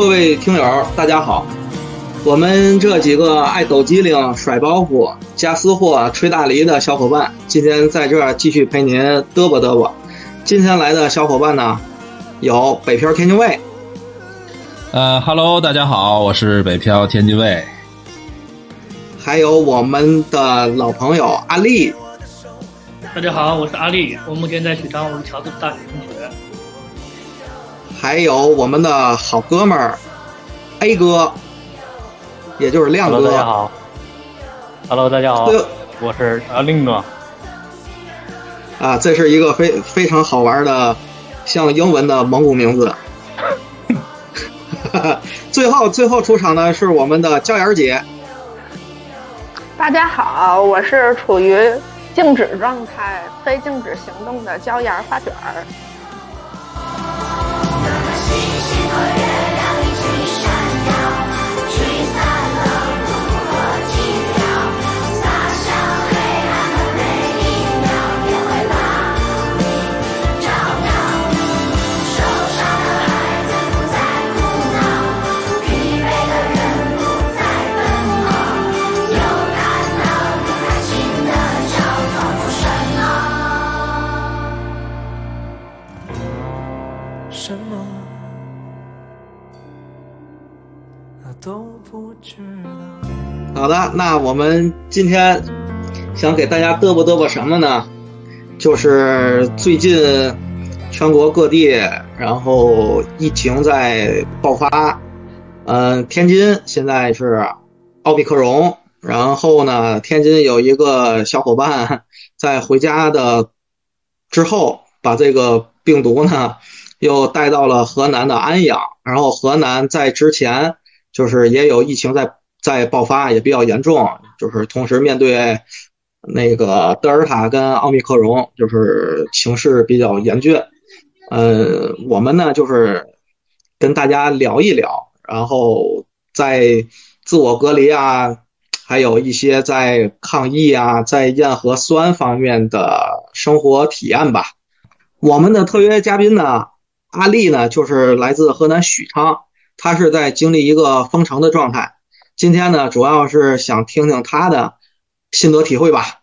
各位听友，大家好！我们这几个爱抖机灵、甩包袱、加私货、吹大梨的小伙伴，今天在这儿继续陪您嘚啵嘚啵。今天来的小伙伴呢，有北漂天津卫，呃哈喽，大家好，我是北漂天津卫，还有我们的老朋友阿丽。大家好，我是阿丽，我目前在许昌，我是乔治大学同学。还有我们的好哥们儿 A 哥，也就是亮哥。Hello，大家好。Hello，大家好对，我是阿令哥。啊，这是一个非非常好玩的，像英文的蒙古名字。最后最后出场的是我们的椒盐姐，大家好，我是处于静止状态、非静止行动的椒盐花卷儿。好的，那我们今天想给大家嘚啵嘚啵什么呢？就是最近全国各地，然后疫情在爆发，嗯、天津现在是奥密克戎，然后呢，天津有一个小伙伴在回家的之后，把这个病毒呢又带到了河南的安阳，然后河南在之前就是也有疫情在在爆发，也比较严重，就是同时面对那个德尔塔跟奥密克戎，就是情势比较严峻。嗯，我们呢就是跟大家聊一聊，然后在自我隔离啊，还有一些在抗疫啊，在验核酸方面的生活体验吧。我们的特约嘉宾呢，阿丽呢，就是来自河南许昌，他是在经历一个封城的状态。今天呢，主要是想听听他的心得体会吧。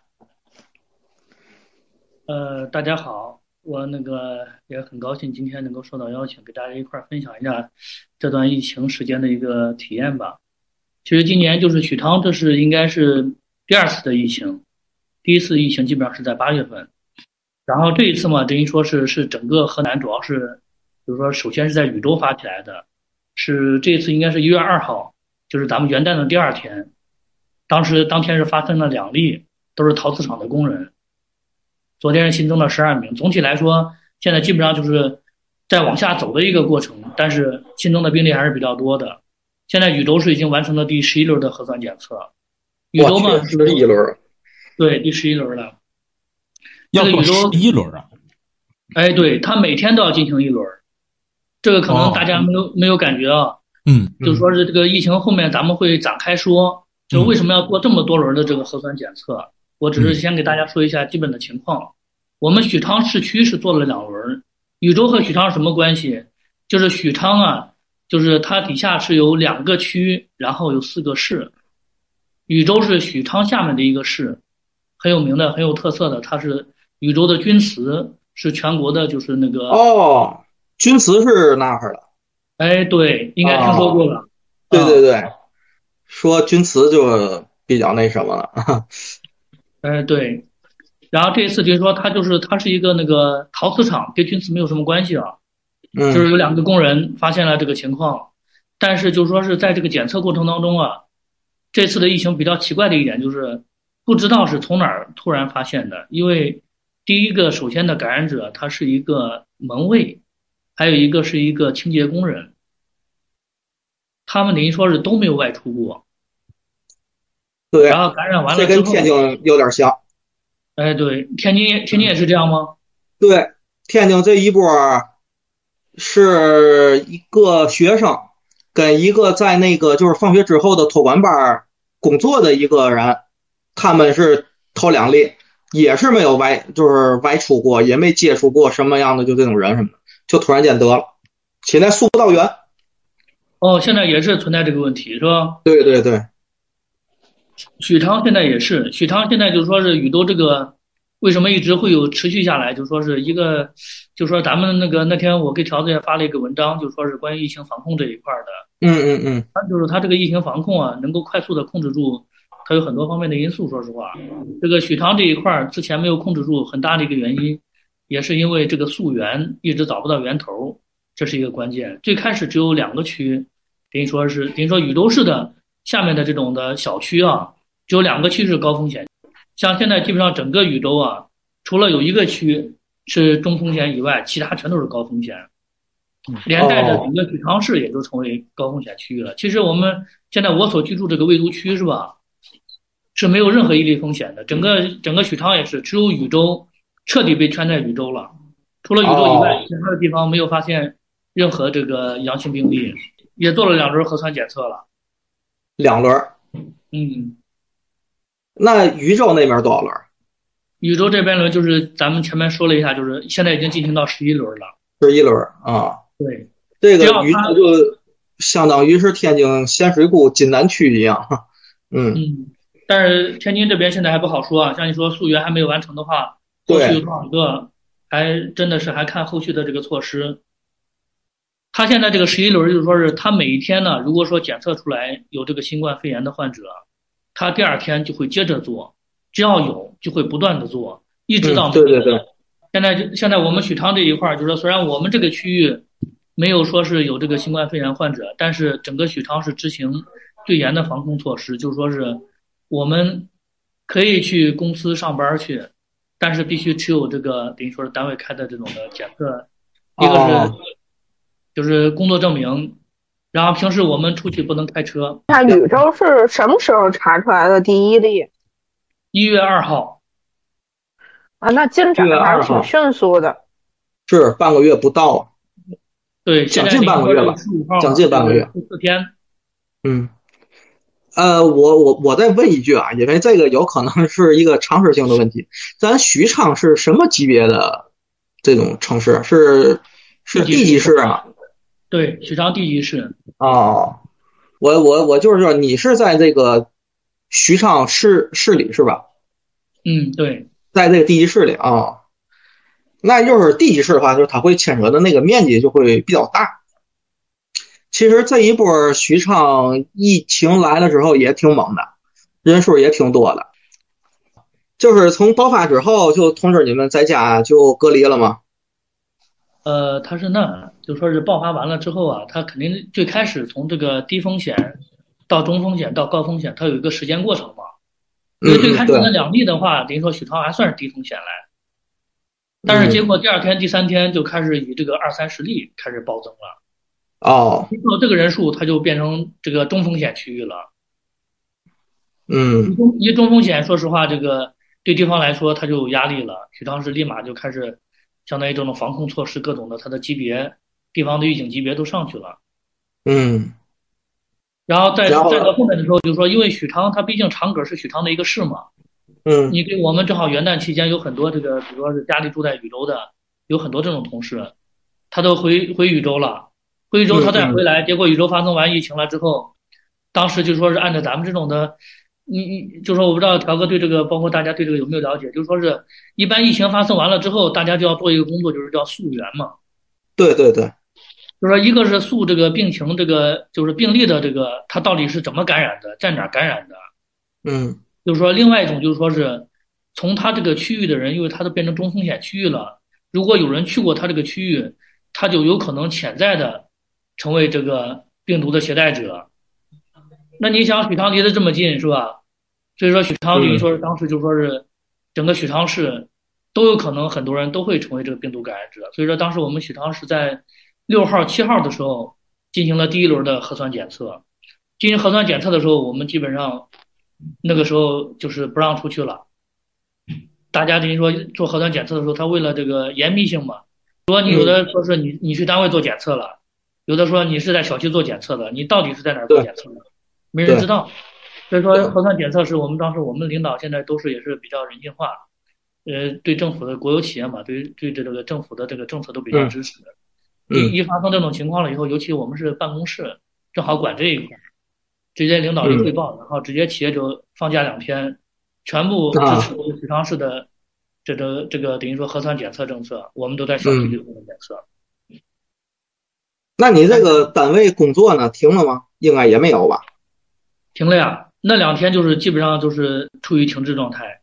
呃，大家好，我那个也很高兴今天能够受到邀请，给大家一块儿分享一下这段疫情时间的一个体验吧。其实今年就是许昌，这是应该是第二次的疫情，第一次疫情基本上是在八月份，然后这一次嘛，等于说是是整个河南主要是，比如说首先是在禹州发起来的，是这次应该是一月二号，就是咱们元旦的第二天，当时当天是发生了两例，都是陶瓷厂的工人。昨天是新增了十二名，总体来说，现在基本上就是在往下走的一个过程，但是新增的病例还是比较多的。现在禹州市已经完成了第十一轮的核酸检测，禹州嘛是一轮，对第十一轮了。要做十一轮啊！哎，对他每天都要进行一轮，这个可能哦大家没有、没有感觉啊，嗯，就说是这个疫情后面咱们会展开说，就为什么要做这么多轮的这个核酸检测。我只是先给大家说一下基本的情况。我们许昌市区是做了两轮，禹州和许昌什么关系？就是许昌啊，就是它底下是有两个区，然后有四个市。禹州是许昌下面的一个市，很有名的、很有特色的，它是禹州的钧瓷，是全国的，就是那个哦，钧瓷是那儿的，哎，对，应该听说过了。对对对，说钧瓷就比较那什么了。哎，对，然后这一次就是说，它就是它是一个那个陶瓷厂，跟钧瓷没有什么关系啊，嗯，就是有两个工人发现了这个情况，但是就是说是在这个检测过程当中啊，这次的疫情比较奇怪的一点就是，不知道是从哪儿突然发现的，因为第一个首先的感染者他是一个门卫，还有一个是一个清洁工人，他们等于说是都没有外出过，对，然后感染完这了这，跟天津有点像。哎，对，天津天津也是这样吗？对，天津这一波是一个学生跟一个在那个就是放学之后的托管班儿工作的一个人，他们是头两例，也是没有外就是外出过，也没接触过什么样的就这种人什么的，就突然间得了，现在速不到源。哦，现在也是存在这个问题，是吧？对对对，许昌现在也是，许昌现在就是说是宇宙这个为什么一直会有持续下来，就说是一个，就说咱们那个那天我给条子也发了一个文章，就说是关于疫情防控这一块的，嗯嗯嗯，它就是它这个疫情防控啊，能够快速的控制住，它有很多方面的因素。说实话，这个许昌这一块儿之前没有控制住，很大的一个原因，也是因为这个溯源一直找不到源头，这是一个关键。最开始只有两个区，等于说是等于说禹州市的下面的这种的小区啊，只有两个区是高风险。像现在基本上整个禹州啊，除了有一个区是中风险以外，其他全都是高风险。连带着整个许昌市也就成为高风险区域了。其实我们现在我所居住这个魏都区是吧，是没有任何一例风险的。整个整个许昌也是，只有禹州彻底被圈在宇宙了。除了宇宙以外，其他的地方没有发现任何这个阳性病例，也做了两轮核酸检测了。两轮。嗯。那宇宙那边多少轮？宇宙这边轮就是咱们前面说了一下，就是现在已经进行到十一轮了。十一轮啊。对，这个宇宙就相当于是天津咸水沽津南区一样。嗯嗯。但是天津这边现在还不好说啊，像你说溯源还没有完成的话，后续有多少个，还真的是还看后续的这个措施。他现在这个十一轮就是说是他每一天呢，如果说检测出来有这个新冠肺炎的患者。他第二天就会接着做，只要有就会不断的做，一直到对对对。现在就现在我们许昌这一块儿，就是说虽然我们这个区域没有说是有这个新冠肺炎患者，但是整个许昌是执行最严的防控措施，就是说是我们可以去公司上班去，但是必须持有这个等于说是单位开的这种的检测，一个是就是工作证明。然后平时我们出去不能开车。那禹州是什么时候查出来的第一例？一月二号。啊，那进展还是挺迅速的。是半个月不到。对，将近半个月吧，将近半个月。四天。嗯。呃，我我我再问一句啊，因为这个有可能是一个常识性的问题。咱许昌是什么级别的这种城市？是是地级市啊？对，许昌地级市。哦，我我我就是说，你是在这个许昌市市里是吧？嗯，对，在这个地级市里啊。那就是地级市的话，就是它会牵扯的那个面积就会比较大。其实这一波许昌疫情来了之后也挺猛的，人数也挺多的。就是从爆发之后就通知你们在家就隔离了吗？呃，他是那，就说是爆发完了之后啊，他肯定最开始从这个低风险到中风险到高风险，它有一个时间过程嘛。因为最开始那两例的话，等于说许昌还算是低风险来，但是结果第二天、第三天就开始以这个二三十例开始暴增了。哦，到这个人数，它就变成这个中风险区域了。嗯，中一中风险，说实话，这个对地方来说，它就有压力了。许昌市立马就开始。相当于这种防控措施，各种的它的级别，地方的预警级别都上去了。嗯，然后再再到后面的时候，就是说，因为许昌它毕竟长葛是许昌的一个市嘛。嗯。你给我们正好元旦期间有很多这个，比如说是家里住在禹州的，有很多这种同事，他都回回禹州了，回禹州他再回来，结果宇宙发生完疫情了之后，当时就说是按照咱们这种的。你你就说我不知道条哥对这个，包括大家对这个有没有了解？就是说是一般疫情发生完了之后，大家就要做一个工作，就是叫溯源嘛。对对对，就是说一个是溯这个病情，这个就是病例的这个他到底是怎么感染的，在哪感染的。嗯。就是说另外一种就是说是从他这个区域的人，因为他都变成中风险区域了，如果有人去过他这个区域，他就有可能潜在的成为这个病毒的携带者。那你想许昌离得这么近是吧？所以说许昌等于说是当时就说是整个许昌市都有可能很多人都会成为这个病毒感染者。所以说当时我们许昌市在六号、七号的时候进行了第一轮的核酸检测。进行核酸检测的时候，我们基本上那个时候就是不让出去了。大家等于说做核酸检测的时候，他为了这个严密性嘛，说你有的说是你你去单位做检测了，有的说你是在小区做检测的，你到底是在哪做检测的？没人知道。所以说核酸检测是我们当时我们领导现在都是也是比较人性化，呃，对政府的国有企业嘛，对对这个政府的这个政策都比较支持。一一发生这种情况了以后，尤其我们是办公室，正好管这一块儿，直接领导一汇报，然后直接企业就放假两天，全部支持许昌市的这个这个等于说核酸检测政策，我们都在小区里做检测。那你这个单位工作呢？停了吗？应该也没有吧？停了呀，那两天就是基本上就是处于停滞状态。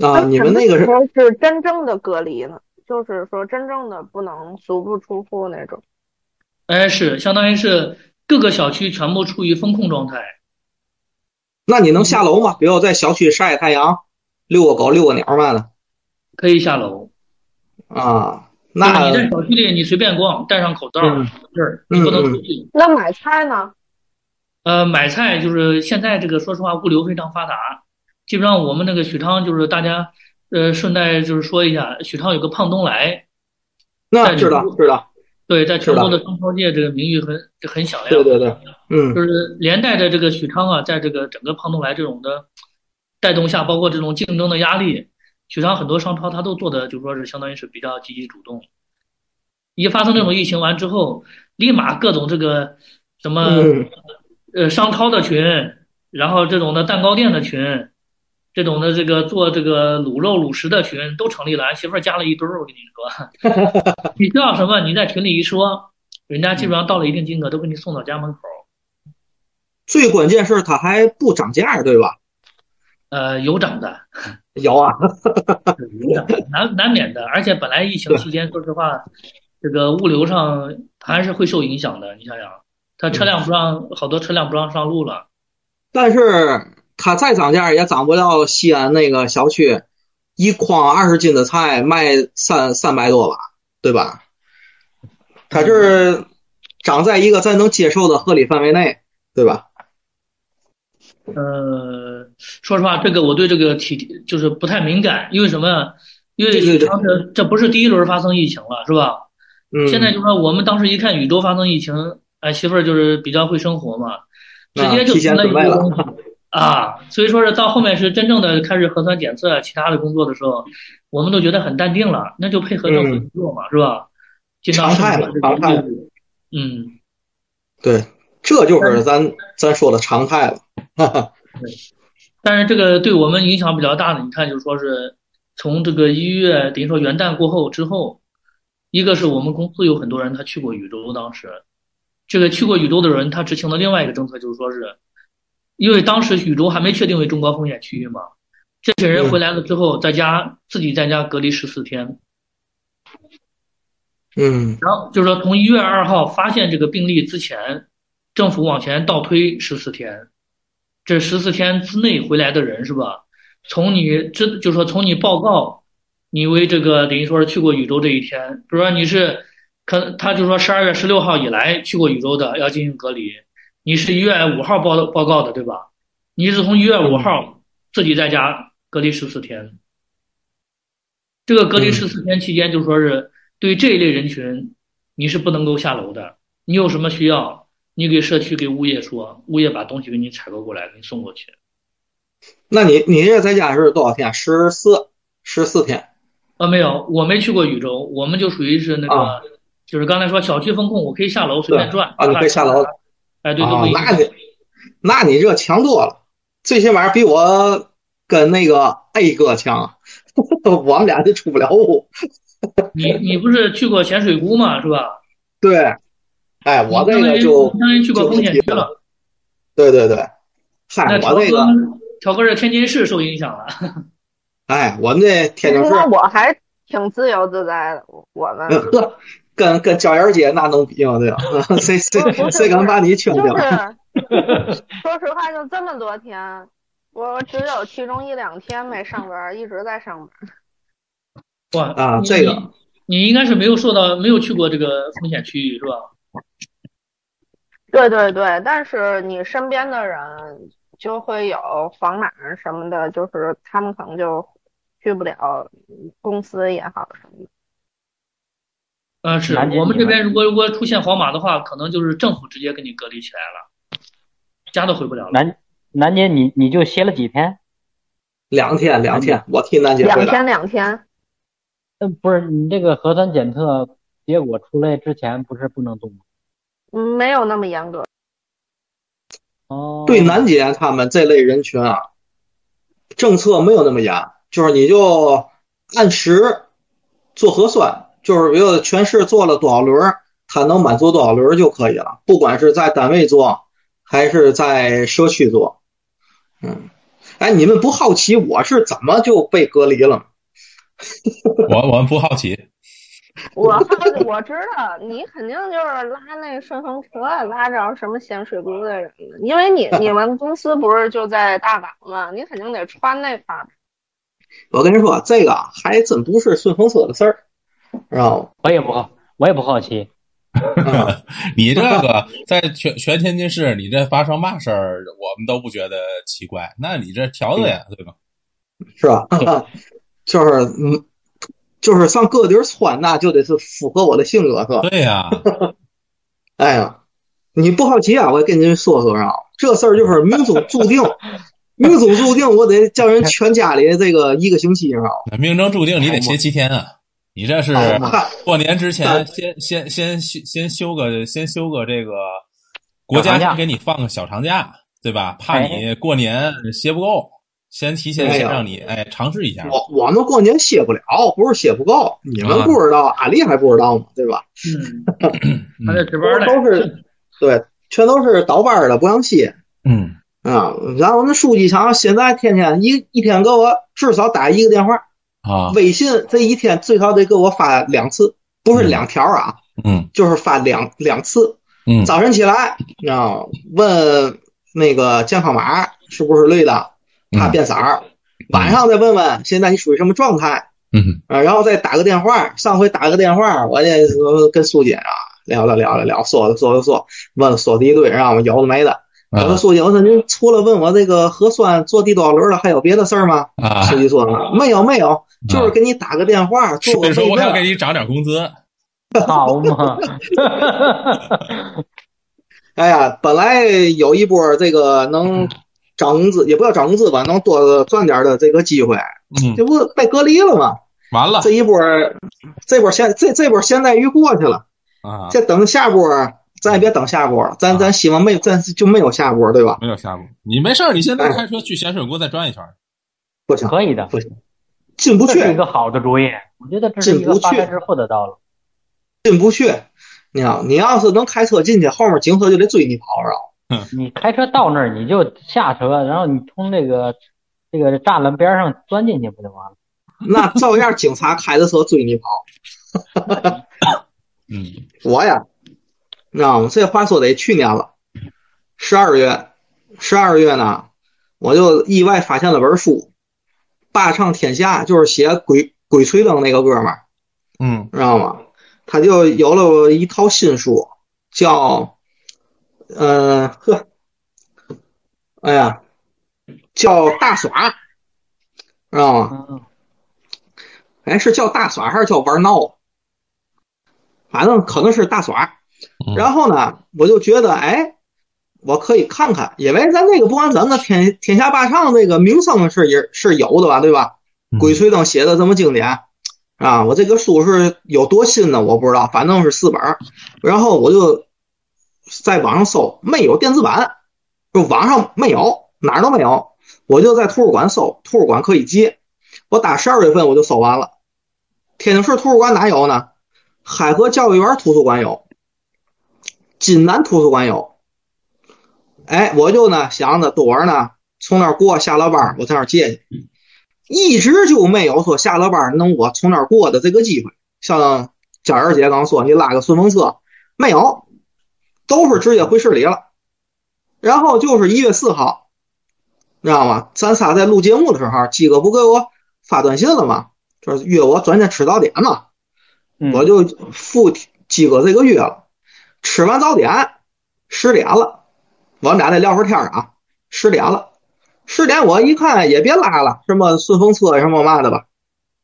啊，你们那个是是真正的隔离了？就是说真正的不能足不出户那种。哎，是，相当于是各个小区全部处于封控状态。那你能下楼吗？比如在小区晒太阳、遛个狗、遛个鸟嘛的？可以下楼。啊。那你在小区里，你随便逛，戴上口罩，这儿你不能出去。那买菜呢？呃，买菜就是现在这个，说实话，物流非常发达。基本上我们那个许昌，就是大家，呃，顺带就是说一下，许昌有个胖东来。那知道知道。对，在全国的中超界，这个名誉很很响亮。对对对，嗯。就是连带着这个许昌啊，在这个整个胖东来这种的带动下，包括这种竞争的压力。许昌很多商超，他都做的就说是相当于是比较积极主动。一发生这种疫情完之后，立马各种这个什么呃商超的群，然后这种的蛋糕店的群，这种的这个做这个卤肉卤食的群都成立了。俺媳妇加了一堆儿，我跟你说，你需要什么，你在群里一说，人家基本上到了一定金额都给你送到家门口。最关键是它还不涨价，对吧？呃，有涨的。有啊，难难免的，而且本来疫情期间，说实话，这个物流上还是会受影响的。你想想，他车辆不让，好多车辆不让上路了。但是他再涨价也涨不到西安那个小区一筐二十斤的菜卖三三百多吧，对吧？他就是涨在一个咱能接受的合理范围内，对吧？呃，说实话，这个我对这个体就是不太敏感，因为什么？因为这这不是第一轮发生疫情了，是吧？嗯。现在就说我们当时一看禹州发生疫情，哎，媳妇儿就是比较会生活嘛，直接就停了一个东西 啊。所以说是到后面是真正的开始核酸检测其他的工作的时候，我们都觉得很淡定了，那就配合政府工作嘛，是吧？常态嘛，常态。嗯，对，这就是咱咱说的常态了。对，但是这个对我们影响比较大的，你看，就是说是从这个一月，等于说元旦过后之后，一个是我们公司有很多人他去过禹州，当时这个去过禹州的人，他执行的另外一个政策就是说是，因为当时禹州还没确定为中高风险区域嘛，这些人回来了之后，在家自己在家隔离十四天，嗯，然后就是说从一月二号发现这个病例之前，政府往前倒推十四天。这十四天之内回来的人是吧？从你知，就是说从你报告，你为这个等于说是去过禹州这一天，比如说你是，可他就说十二月十六号以来去过禹州的要进行隔离，你是一月五号报报告的对吧？你是从一月五号自己在家隔离十四天，这个隔离十四天期间就说是对这一类人群，你是不能够下楼的，你有什么需要？你给社区给物业说，物业把东西给你采购过来，给你送过去。那你你这在家是多少天？十四十四天？啊，没有，我没去过禹州，我们就属于是那个，就是刚才说小区风控，我可以下楼随便转。啊，你可以下楼。哎，对对对。那你那你这强多了，最起码比我跟那个 A 哥强，我们俩就出不了屋。你你不是去过咸水沽吗？是吧？对。哎，我那个就相当于去过风险区了。对对对，嗨，我那个条哥是天津市受影响了。哎，我们这天津市，那我还挺自由自在的。我们呵，跟跟焦岩姐那能比吗？对吧？谁谁谁敢把你劝掉？说实话，就这么多天，我只有其中一两天没上班，一直在上班。哇啊，这个你应该是没有受到，没有去过这个风险区域，是吧？对对对，但是你身边的人就会有房满什么的，就是他们可能就去不了公司也好什么的。嗯，是我们这边如果如果出现黄码的话，可能就是政府直接给你隔离起来了，家都回不了了。南南姐，你你就歇了几天？两天，两天，我替南姐两天，两天。嗯，不是你这个核酸检测结果出来之前，不是不能动吗？嗯，没有那么严格。哦，对南姐他们这类人群啊，政策没有那么严，就是你就按时做核酸，就是比如全市做了多少轮，他能满足多少轮就可以了，不管是在单位做还是在社区做。嗯，哎，你们不好奇我是怎么就被隔离了吗？我我们不好奇，我好我知道 你肯定就是拉那顺风车，拉着什么咸水沟的人了，因为你你们公司不是就在大港吗？你肯定得穿那块儿。我跟你说，这个还真不是顺风车的事儿，知道吗？我也不好，我也不好奇。啊 你这个在全全天津市，你这发生嘛事儿，我们都不觉得奇怪。那你这条子呀，对吧？是吧？就是嗯，就是上各地儿窜，那就得是符合我的性格，是吧？对呀，哎呀，你不好奇啊？我跟您说说啊，这事儿就是命中注定，命中注定，我得叫人全家里这个一个星期，知道吗？那命中注定你得歇七天啊！你这是过年之前先先先休先休个先休个这个国家给你放个小长假，对吧？怕你过年歇不够，先提前让你哎尝试一下。我我们过年歇不了，不是歇不够，你们不知道，阿丽还不知道吗？对吧？嗯，还在值班呢。都是 对，全都是倒班的，不让歇嗯啊。然后我们书记长现在天天一一天给我至少打一个电话，啊微信这一天最少得给我发两次，不是两条啊，嗯就是发两两次。嗯早晨起来啊，问那个健康码是不是绿的，怕变色儿。晚上再问问现在你属于什么状态嗯啊，然后再打个电话。上回打个电话，我也呃跟苏姐啊聊了聊了聊，说了说了说，问了说了一堆，让我有的没的。我说啊苏姐，我说您除了问我这个核酸做第多少轮了，还有别的事儿吗？啊！书记说没有没有，就是给你打个电话，做个备所以说我想给。你涨点工资。好嘛，哎呀，本来有一波这个能涨工资，也不要涨工资吧，能多赚点的这个机会，嗯，这不被隔离了吗？完了这一波，这波现这这波现在鱼过去了，啊！这等下波，咱也别等下波了，咱啊咱希望没咱就没有下波，对吧？没有下波，你没事儿，你现在开车去咸水沽再转一圈。不行，可以的，不行，进不去，这是一个好的主意。我觉得这是一个进不去发财致富的道路。进不去。你要你要是能开车进去，后面警车就得追你跑，知道吗？你开车到那儿，你就下车，然后你从那个这个栅栏边上钻进去，不就完了？那照样警察开着车追你跑。嗯 我呀，你知道吗？这话说得去年了，十二月，十二月呢，我就意外发现了本书，《霸唱天下》，就是写鬼鬼吹灯那个哥们儿，嗯知道吗？他就有了一套新书，叫，呃呵，哎呀，叫大耍，知道吗？嗯，哎，是叫大耍还是叫玩闹？反正可能是大耍。嗯然后呢，我就觉得，哎，我可以看看，因为咱那个不管怎么的，天天下霸唱那个名声是也是有的吧，对吧？嗯鬼吹灯写的这么经典啊，我这个书是有多新呢？我不知道，反正是四本儿。然后我就在网上搜，没有电子版，就网上没有，哪儿都没有。我就在图书馆搜，图书馆可以借。我打十二月份我就搜完了。天津市图书馆哪有呢？海河教育园图书馆有，津南图书馆有。哎，我就呢想着多儿呢，从那儿过下了班，我在那儿借去。一直就没有说下了班能我从那儿过的这个机会。像佳儿姐刚说，你拉个顺风车没有，都是直接回市里了。然后就是一月四号，知道吗？咱仨在录节目的时候，鸡哥不给我发短信了吗？就是约我转天吃早点嘛。嗯我就赴鸡哥这个约了。吃完早点，十点了，我们俩再聊会儿天啊。十点了，十点我一看也别拉了，什么顺风车什么嘛的吧，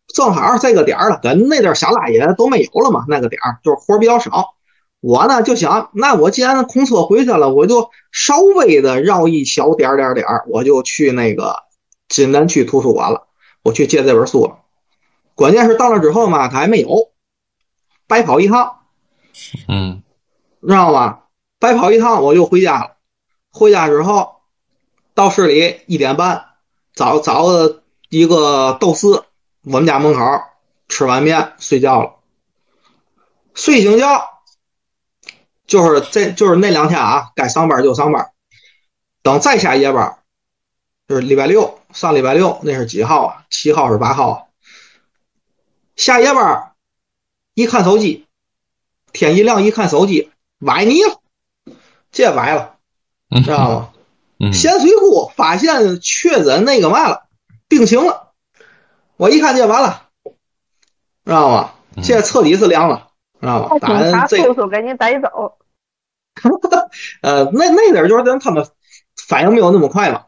正好这个点儿了，跟那点儿想拉也都没有了嘛，那个点儿就是活儿比较少。我呢就想，那我既然空车回去了，我就稍微的绕一小点儿点儿点儿，我就去那个津南区图书馆了，我去借这本书了。关键是到那之后嘛，他还没有，白跑一趟。嗯知道吗？白跑一趟我就回家了。回家之后，到市里一点半找找个一个豆丝，我们家门口吃完面睡觉了。睡醒觉，就是这就是那两天啊，该上班就上班。等再下夜班，就是礼拜六上礼拜六，那是几号啊？七号是八号啊？下夜班，一看手机，天一亮一看手机，崴泥了，这崴了，知道吗？嗯咸水沽发现确诊那个嘛了，病情了。我一看这完了，知道吗？这彻底是凉了，知道吗？那当警察然这叔叔给你逮走，呃，那那点儿就是咱他们反应没有那么快嘛，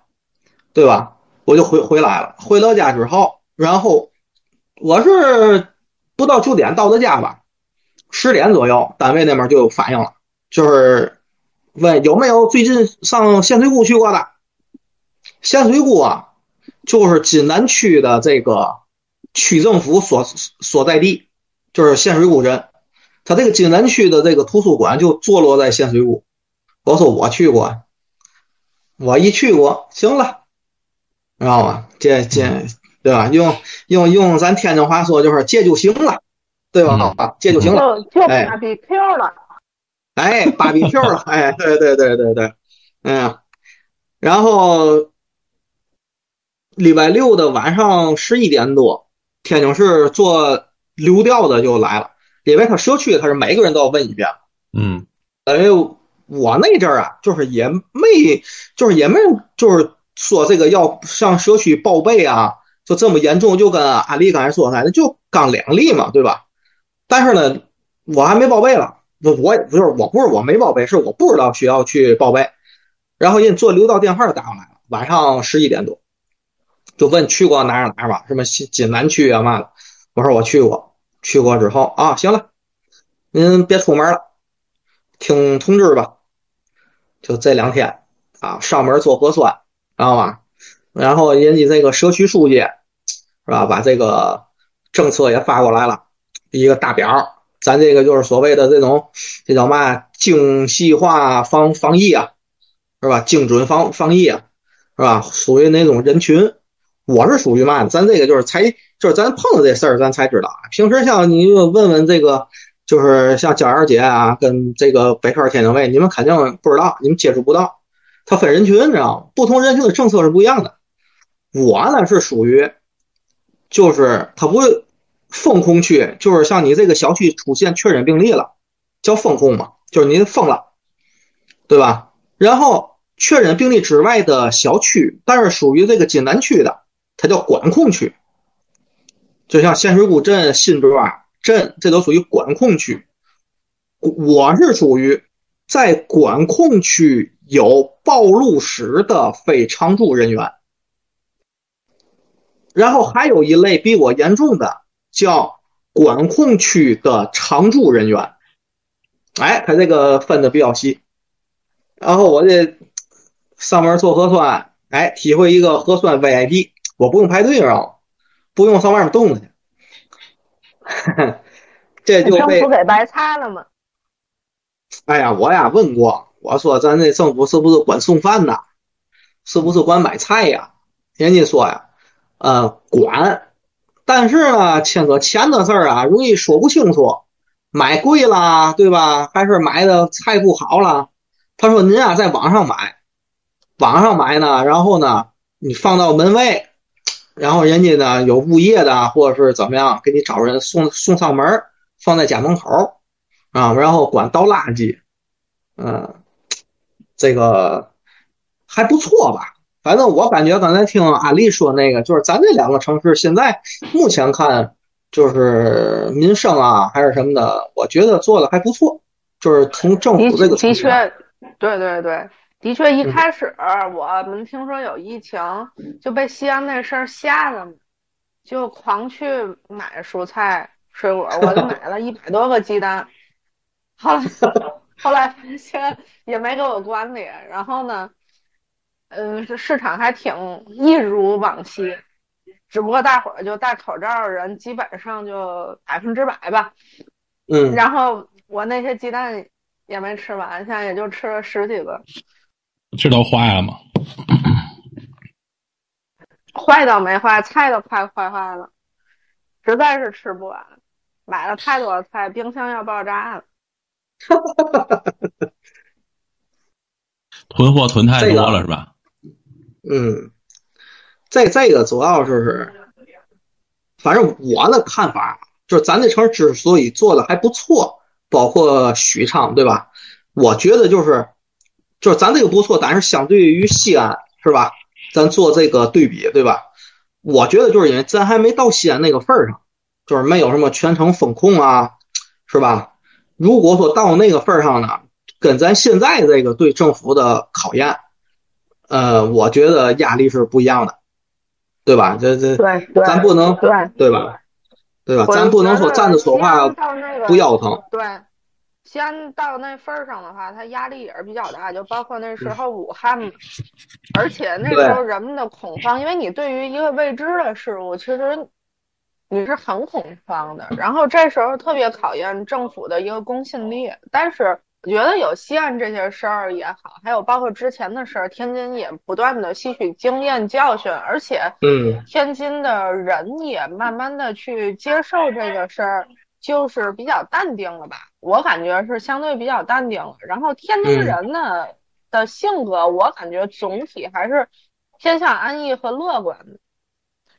对吧？我就回回来了，回到家之后，然后我是不到九点到的家吧，十点左右，单位那边就有反应了，就是问有没有最近上咸水库去过的。咸水库啊，就是津南区的这个区政府所所在地，就是咸水沽镇。它这个津南区的这个图书馆就坐落在咸水沽。我说我去过，我一去过，行了，知道吗？这这对吧？用用用咱天津话说就是借就行了，对吧？啊，借就行了。就芭比 Q 了。哎，芭比 Q 了，哎，对对对对对，嗯，然后礼拜六的晚上十一点多，天津市做流调的就来了，因为他社区他是每个人都要问一遍，嗯哎，我那阵儿啊，就是也没，就是也没，就是说这个要上社区报备啊，就这么严重，就跟安利刚才说的，那就刚两例嘛，对吧？但是呢，我还没报备了，我我不是我不是我没报备，是我不知道需要去报备。然后人做留到电话就打过来了，晚上十一点多，就问去过哪儿哪儿吧，什么新津南区啊嘛的。我说我去过，去过之后啊，行了，您别出门了，听通知吧。就这两天啊，上门做核酸，知道吗？然后人家这个社区书记是吧，把这个政策也发过来了，一个大表。咱这个就是所谓的这种，这叫嘛精细化防防疫啊，是吧？精准防防疫啊，是吧？属于哪种人群？我是属于嘛？咱这个就是才就是咱碰到这事儿，咱才知道啊。平时像你问问这个，就是像娇儿姐啊，跟这个北川天津卫，你们肯定不知道，你们接触不到。它分人群，你知道吗？不同人群的政策是不一样的。我呢是属于，就是它不是封控区，就是像你这个小区出现确诊病例了，叫封控嘛，就是您封了，对吧？然后确诊病例之外的小区，但是属于这个津南区的，它叫管控区。就像仙水古镇、新庄镇，这都属于管控区。我是属于在管控区有暴露史的非常住人员。然后还有一类比我严重的，叫管控区的常住人员。哎，他这个分的比较细。然后我这上门做核酸，哎，体会一个核酸 VIP，我不用排队，知道吗？不用上外面冻着去。这就被政府给白擦了吗？哎呀，我呀问过，我说咱这政府是不是管送饭呐？是不是管买菜呀？人家说呀，呃，管，但是呢，牵扯钱的事儿啊，容易说不清楚，买贵啦，对吧？还是买的菜不好了？他说您啊，在网上买，网上买呢，然后呢，你放到门卫，然后人家呢有物业的或者是怎么样，给你找人送送上门，放在家门口啊，然后管倒垃圾，嗯，这个还不错吧？反正我感觉刚才听阿丽说那个，就是咱这两个城市现在目前看，就是民生啊还是什么的，我觉得做的还不错。就是从政府这个，对对对，的确，一嗯开始我们听说有疫情，就被西安那事儿吓得，就狂去买蔬菜水果，我就 买了一百多个鸡蛋，后来 后来发现也没给我管理，然后呢，嗯，这市场还挺一如往昔，只不过大伙儿就戴口罩的人基本上就百分之百吧。嗯，然后我那些鸡蛋也没吃完，现在也就吃了十几个。这都坏了吗？坏倒没坏，菜都快坏坏了，实在是吃不完，买了太多菜，冰箱要爆炸了。囤货囤太这个多了是吧？嗯，这这个主要就是，反正我的看法就是，咱这城市之所以做的还不错，包括许昌，对吧？我觉得就是，就是咱这个不错，但是相对于西安，是吧？咱做这个对比，对吧？我觉得就是因为咱还没到西安那个份儿上，就是没有什么全程风控啊，是吧？如果说到那个份儿上呢，跟咱现在这个对政府的考验，呃，我觉得压力是不一样的，对吧？这这对对，咱不能对对吧？对吧？咱不能说站着说话不腰疼。对，西安到那份儿上的话，他压力也是比较大，就包括那时候武汉嘛，而且那时候人们的恐慌，因为你对于一个未知的事物，其实你是很恐慌的。然后这时候特别考验政府的一个公信力，但是。我觉得有西安这些事儿也好，还有包括之前的事儿，天津也不断的吸取经验教训，而且，嗯，天津的人也慢慢的去接受这个事儿，就是比较淡定了吧？我感觉是相对比较淡定了。然后天津人呢、的性格，我感觉总体还是偏向安逸和乐观的，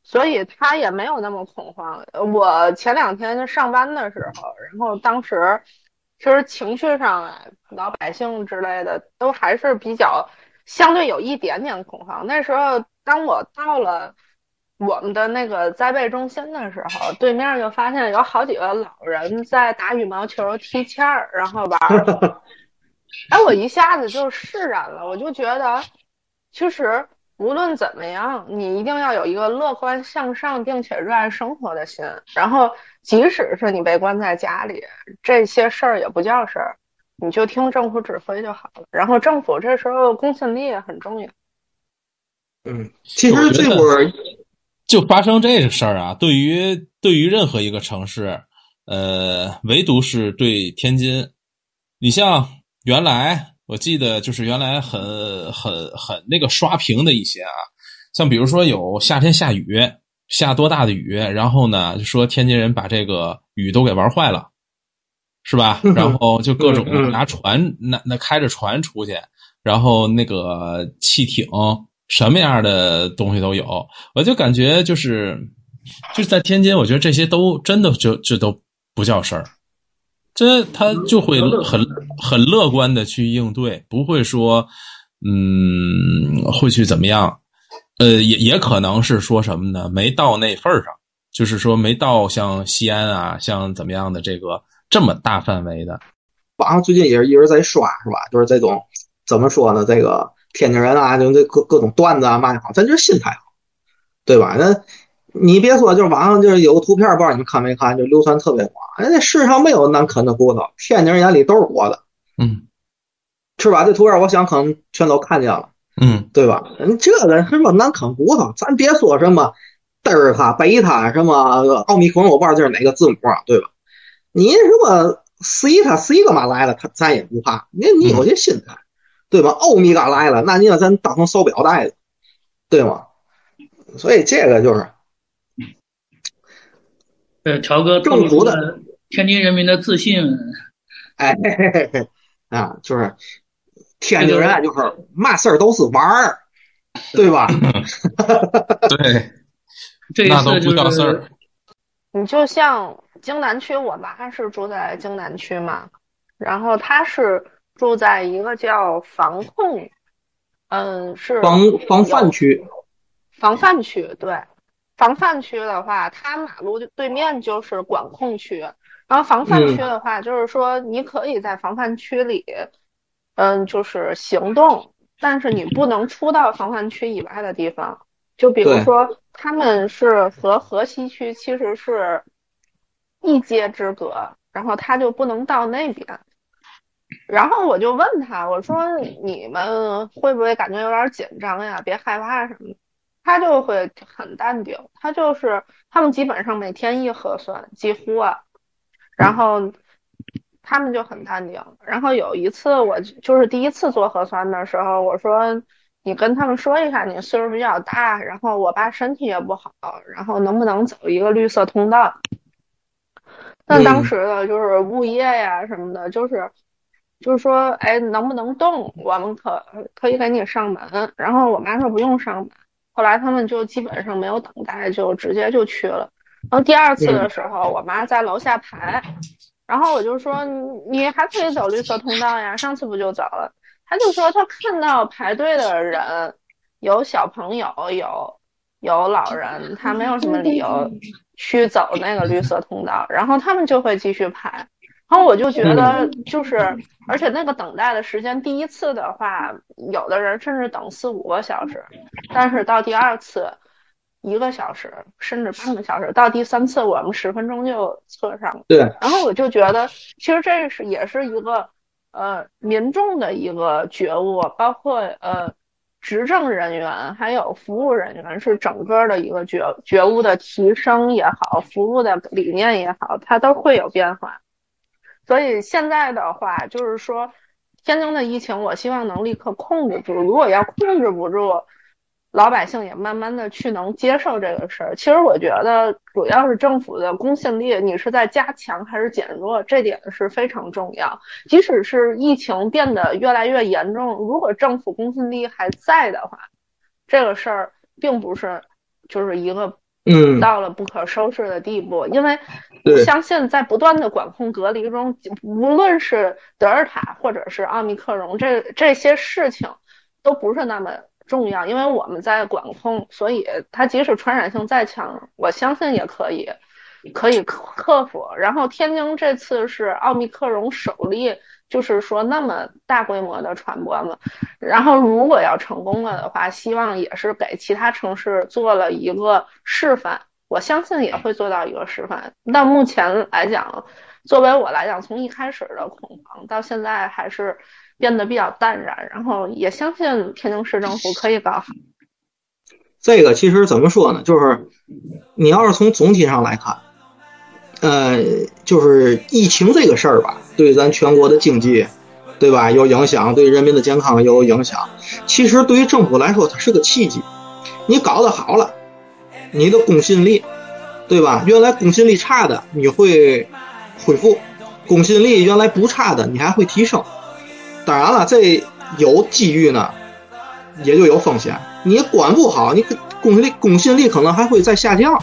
所以他也没有那么恐慌。我前两天上班的时候，然后当时。其实情绪上啊，老百姓之类的都还是比较相对有一点点恐慌。那时候，当我到了我们的那个栽培中心的时候，对面就发现有好几个老人在打羽毛球、踢毽儿，然后玩儿。哎，我一下子就释然了，我就觉得，其实无论怎么样，你一定要有一个乐观向上并且热爱生活的心，然后。即使是你被关在家里，这些事儿也不叫事儿，你就听政府指挥就好了。然后政府这时候公信力也很重要。嗯，其实这会儿就发生这个事儿啊，对于对于任何一个城市，呃，唯独是对天津，你像原来我记得就是原来很很很那个刷屏的一些啊，像比如说有夏天下雨。下多大的雨，然后呢，就说天津人把这个雨都给玩坏了，是吧？然后就各种 拿船，那那开着船出去，然后那个汽艇，什么样的东西都有。我就感觉就是就是在天津，我觉得这些都真的就这都不叫事儿，这他就会很很乐观的去应对，不会说嗯会去怎么样。呃，也也可能是说什么呢？没到那份儿上，就是说没到像西安啊，像怎么样的这个这么大范围的。网上最近也是一直在刷，是吧？就是这种怎么说呢？这个天津人啊，就这各各种段子啊，嘛也好，咱就是心态好，对吧？那你别说，就是网上就是有个图片，不知道你们看没看，就流传特别广。哎，那世上没有难啃的骨头，天津人眼里都是活的，嗯，是吧？这图片我想可能全都看见了。嗯，对吧？你这个什么难啃骨头，咱别说什么德尔塔、贝塔什么奥密克戎，我不知道这是哪个字母啊，对吧？你什么西塔西干嘛来了，他咱也不怕，你你有这心态，对吧？欧米伽来了，那你要咱当成手表带，对吗？所以这个就是，呃，条哥政府的天津人民的自信，哎嘿嘿嘿嘿啊，就是。天津人就是嘛事儿都是玩儿，对吧？对，这那都不叫事儿。你就像京南区，我妈是住在京南区嘛，然后她是住在一个叫防控，嗯，是防防范区。防范区对，防范区的话，它马路对面就是管控区，然后防范区的话，就是说你可以在防范区里。嗯，就是行动，但是你不能出到防范区以外的地方。就比如说，他们是和河西区其实是一街之隔，然后他就不能到那边。然后我就问他，我说你们会不会感觉有点紧张呀？别害怕什么的。他就会很淡定，他就是他们基本上每天一核酸，几乎啊，然后。他们就很淡定。然后有一次我就是第一次做核酸的时候，我说你跟他们说一下，你岁数比较大，然后我爸身体也不好，然后能不能走一个绿色通道？那当时的就是物业呀什么的，就是就是说，哎，能不能动？我们可可以给你上门。然后我妈说不用上门。后来他们就基本上没有等待，就直接就去了。然后第二次的时候，我妈在楼下排，然后我就说你还可以走绿色通道呀，上次不就走了？他就说他看到排队的人有小朋友，有有老人，他没有什么理由去走那个绿色通道，然后他们就会继续排。然后我就觉得就是，而且那个等待的时间，第一次的话，有的人甚至等四五个小时，但是到第二次，一个小时甚至半个小时，到第三次我们十分钟就测上了。对。然后我就觉得，其实这是也是一个呃民众的一个觉悟，包括呃执政人员还有服务人员是整个的一个觉觉悟的提升也好，服务的理念也好，它都会有变化。所以现在的话，就是说，天津的疫情，我希望能立刻控制住。如果要控制不住，老百姓也慢慢的去能接受这个事儿。其实我觉得，主要是政府的公信力，你是在加强还是减弱，这点是非常重要。即使是疫情变得越来越严重，如果政府公信力还在的话，这个事儿并不是就是一个。嗯，到了不可收拾的地步，因为相信在不断的管控隔离中，无论是德尔塔或者是奥密克戎，这这些事情都不是那么重要，因为我们在管控，所以它即使传染性再强，我相信也可以可以克克服。然后天津这次是奥密克戎首例。就是说那么大规模的传播嘛，然后如果要成功了的话，希望也是给其他城市做了一个示范。我相信也会做到一个示范。但目前来讲，作为我来讲，从一开始的恐慌到现在还是变得比较淡然，然后也相信天津市政府可以搞好。这个其实怎么说呢？就是你要是从总体上来看。呃，就是疫情这个事儿吧，对咱全国的经济，对吧，有影响，对人民的健康有影响。其实对于政府来说，它是个契机。你搞得好了，你的公信力，对吧？原来公信力差的，你会恢复；公信力原来不差的，你还会提升。当然了，这有机遇呢，也就有风险。你管不好，你公信力公信力可能还会再下降，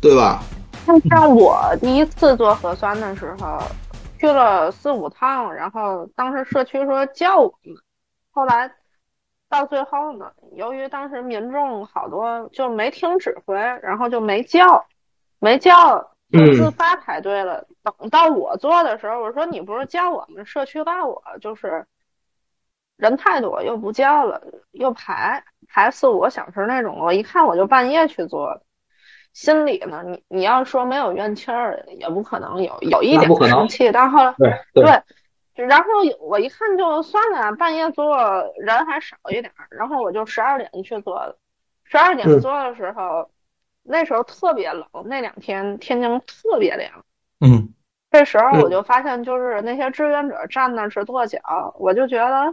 对吧？像我第一次做核酸的时候，去了四五趟，然后当时社区说叫我们，后来到最后呢，由于当时民众好多就没听指挥，然后就没叫，没叫就自发排队了。等到我做的时候，我说你不是叫我们社区告我，就是人太多又不叫了，又排排四五个小时那种。我一看我就半夜去做的。心里呢，你你要说没有怨气儿，也不可能有，有一点生气。但后来对对，然后我一看就算了，半夜做人还少一点，然后我就十二点去做的。十二点做的时候，那时候特别冷，那两天天津特别凉。嗯，这时候我就发现，就是那些志愿者站那直跺脚，我就觉得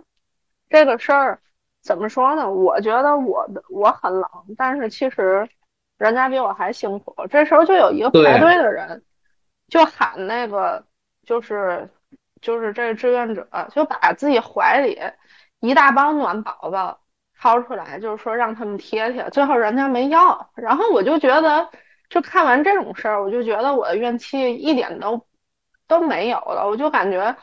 这个事儿怎么说呢？我觉得我的我很冷，但是其实。人家比我还辛苦，这时候就有一个排队的人，就喊那个，就是就是这个志愿者，就把自己怀里一大包暖宝宝掏出来，就是说让他们贴贴，最后人家没要，然后我就觉得，就看完这种事儿，我就觉得我的怨气一点都都没有了，我就感觉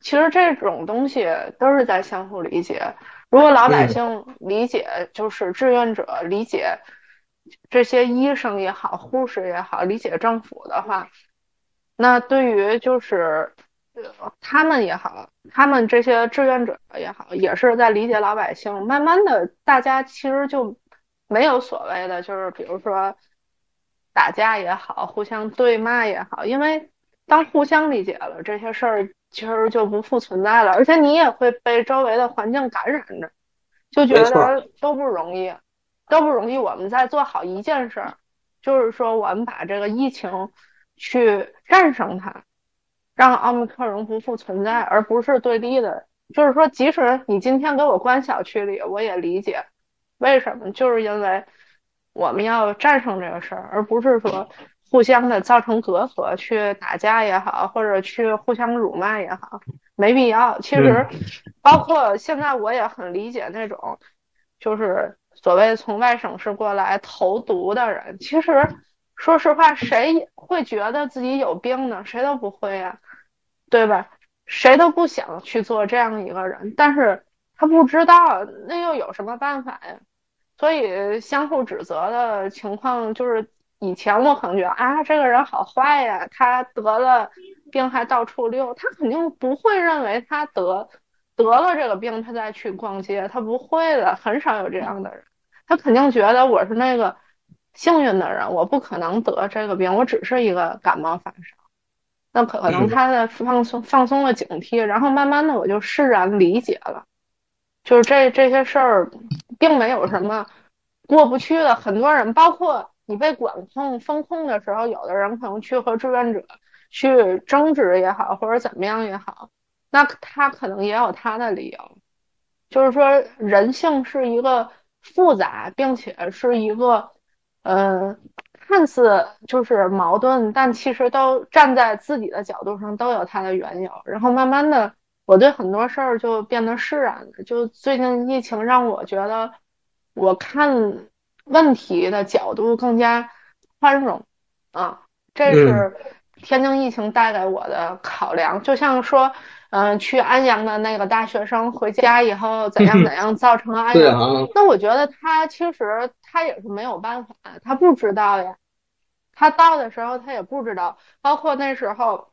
其实这种东西都是在相互理解，如果老百姓理解，就是志愿者理解。这些医生也好，护士也好，理解政府的话，那对于就是他们也好，他们这些志愿者也好，也是在理解老百姓。慢慢的，大家其实就没有所谓的，就是比如说打架也好，互相对骂也好，因为当互相理解了，这些事儿其实就不复存在了。而且你也会被周围的环境感染着，就觉得都不容易。都不容易，我们在做好一件事儿，就是说我们把这个疫情去战胜它，让奥密克戎不复存在，而不是对立的。就是说，即使你今天给我关小区里，我也理解。为什么？就是因为我们要战胜这个事儿，而不是说互相的造成隔阂，去打架也好，或者去互相辱骂也好，没必要。其实，包括现在我也很理解那种，就是所谓从外省市过来投毒的人。其实，说实话，谁会觉得自己有病呢？谁都不会呀，对吧？谁都不想去做这样一个人，但是他不知道，那又有什么办法呀？所以相互指责的情况，就是以前我可能觉得啊，这个人好坏呀，他得了病还到处溜，他肯定不会认为他得得了这个病，他再去逛街，他不会的，很少有这样的人，他肯定觉得我是那个幸运的人，我不可能得这个病，我只是一个感冒发烧。那可能他的放松放松了警惕，然后慢慢的我就释然理解了，就是这这些事儿，并没有什么过不去的。很多人，包括你被管控封控的时候，有的人可能去和志愿者去争执也好，或者怎么样也好，那他可能也有他的理由。就是说，人性是一个复杂，并且是一个，嗯。看似就是矛盾，但其实都站在自己的角度上都有它的缘由。然后慢慢的，我对很多事儿就变得释然了。就最近疫情让我觉得，我看问题的角度更加宽容啊，这是天津疫情带给我的考量。就像说，嗯，去安阳的那个大学生回家以后怎样怎样造成安阳，那我觉得他其实他也是没有办法，他不知道呀。他到的时候，他也不知道。包括那时候，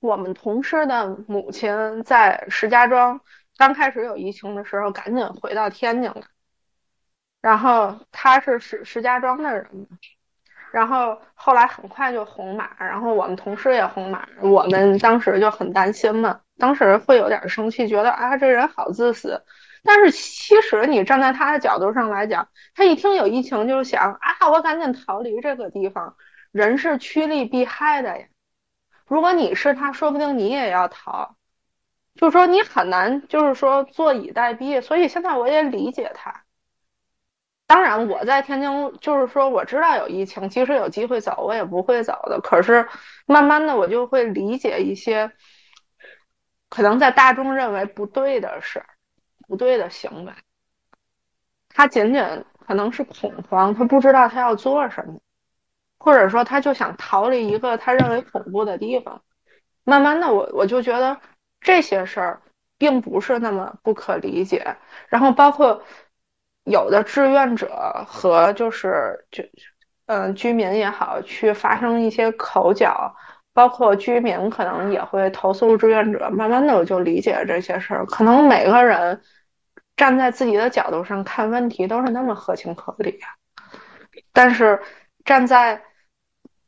我们同事的母亲在石家庄刚开始有疫情的时候，赶紧回到天津了。然后他是石石家庄的人，然后后来很快就红码，然后我们同事也红码，我们当时就很担心嘛，当时会有点生气，觉得啊这人好自私。但是其实你站在他的角度上来讲，他一听有疫情就想啊我赶紧逃离这个地方。人是趋利避害的呀，如果你是他，说不定你也要逃，就是说你很难，就是说坐以待毙。所以现在我也理解他。当然，我在天津，就是说我知道有疫情，即使有机会走，我也不会走的。可是慢慢的，我就会理解一些可能在大众认为不对的事儿、不对的行为。他仅仅可能是恐慌，他不知道他要做什么。或者说，他就想逃离一个他认为恐怖的地方。慢慢的，我我就觉得这些事儿并不是那么不可理解。然后，包括有的志愿者和就是就嗯居民也好，去发生一些口角，包括居民可能也会投诉志愿者。慢慢的，我就理解这些事儿。可能每个人站在自己的角度上看问题都是那么合情合理啊，但是站在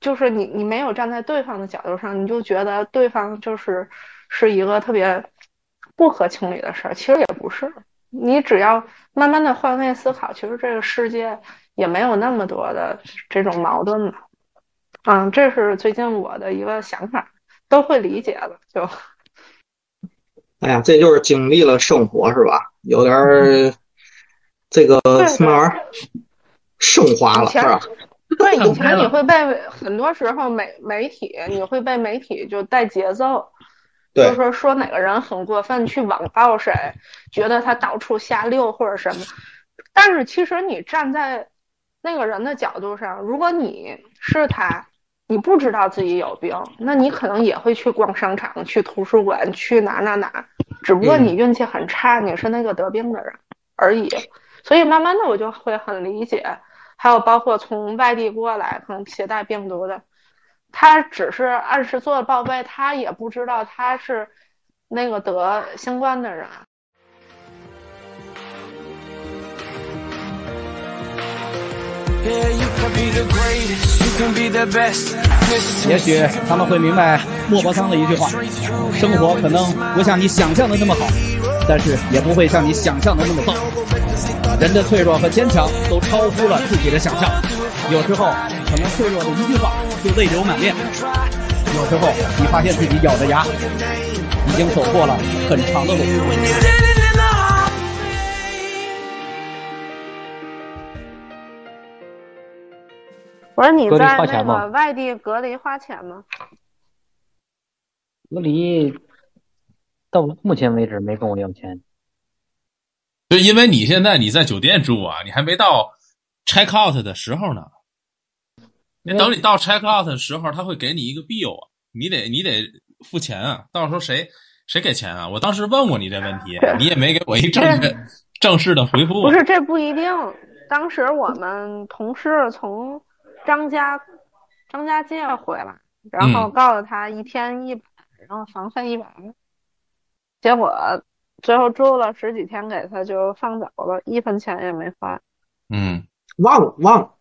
就是你，你没有站在对方的角度上，你就觉得对方就是是一个特别不合情理的事儿。其实也不是，你只要慢慢的换位思考，其实这个世界也没有那么多的这种矛盾了。嗯，这是最近我的一个想法，都会理解的。就，哎呀，这就是经历了生活是吧？有点儿这个什么玩意儿升华了是吧？对，以前你会被很多时候媒媒体，你会被媒体就带节奏，就是说说哪个人很过分，去网暴谁，觉得他到处瞎溜或者什么。但是其实你站在那个人的角度上，如果你是他，你不知道自己有病，那你可能也会去逛商场、去图书馆、去哪哪哪，只不过你运气很差，你是那个得病的人而已。所以慢慢的，我就会很理解。还有包括从外地过来可能携带病毒的，他只是按时做报备，他也不知道他是那个得新冠的人。也许他们会明白莫泊桑的一句话：生活可能不像你想象的那么好，但是也不会像你想象的那么糟。人的脆弱和坚强都超乎了自己的想象，有时候可能脆弱的一句话就泪流满面。有时候你发现自己咬着牙，已经走过了很长的路。我说你在那个外地隔离花钱吗？隔离到目前为止没跟我要钱。就因为你现在你在酒店住啊，你还没到 check out 的时候呢。你等你到 check out 的时候，他会给你一个 bill，啊你得你得付钱啊。到时候谁谁给钱啊？我当时问过你这问题，你也没给我一正确正式的回复。不是，这不一定。当时我们同事从张家张家界回来，然后嗯告诉他一天一百，然后房费一百，结果最后住了十几天，给他就放走了，一分钱也没花。嗯，忘了忘了，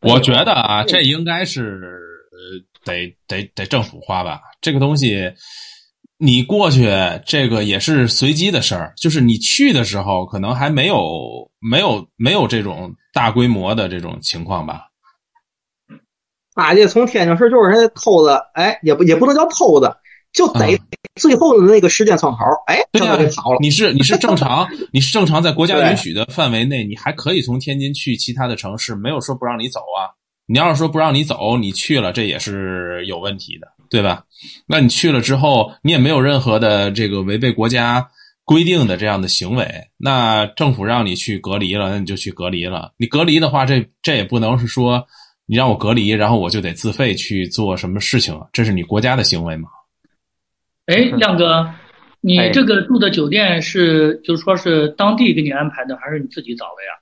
我觉得啊，这应该是呃，得得得政府花吧。这个东西，你过去这个也是随机的事儿，就是你去的时候可能还没有没有没有这种大规模的这种情况吧。啊这从天津市就是人家偷的，哎，也不也不能叫偷的，就得最后的那个时间窗口，哎，这对呀、就给跑了。你是你是正常，你是正常在国家允许的范围内，你还可以从天津去其他的城市，没有说不让你走啊。你要是说不让你走，你去了，这也是有问题的，对吧？那你去了之后，你也没有任何的这个违背国家规定的这样的行为，那政府让你去隔离了，那你就去隔离了。你隔离的话，这这也不能是说你让我隔离，然后我就得自费去做什么事情啊？这是你国家的行为吗？哎，亮哥，你哎这个住的酒店是，就是说是当地给你安排的，还是你自己找的呀？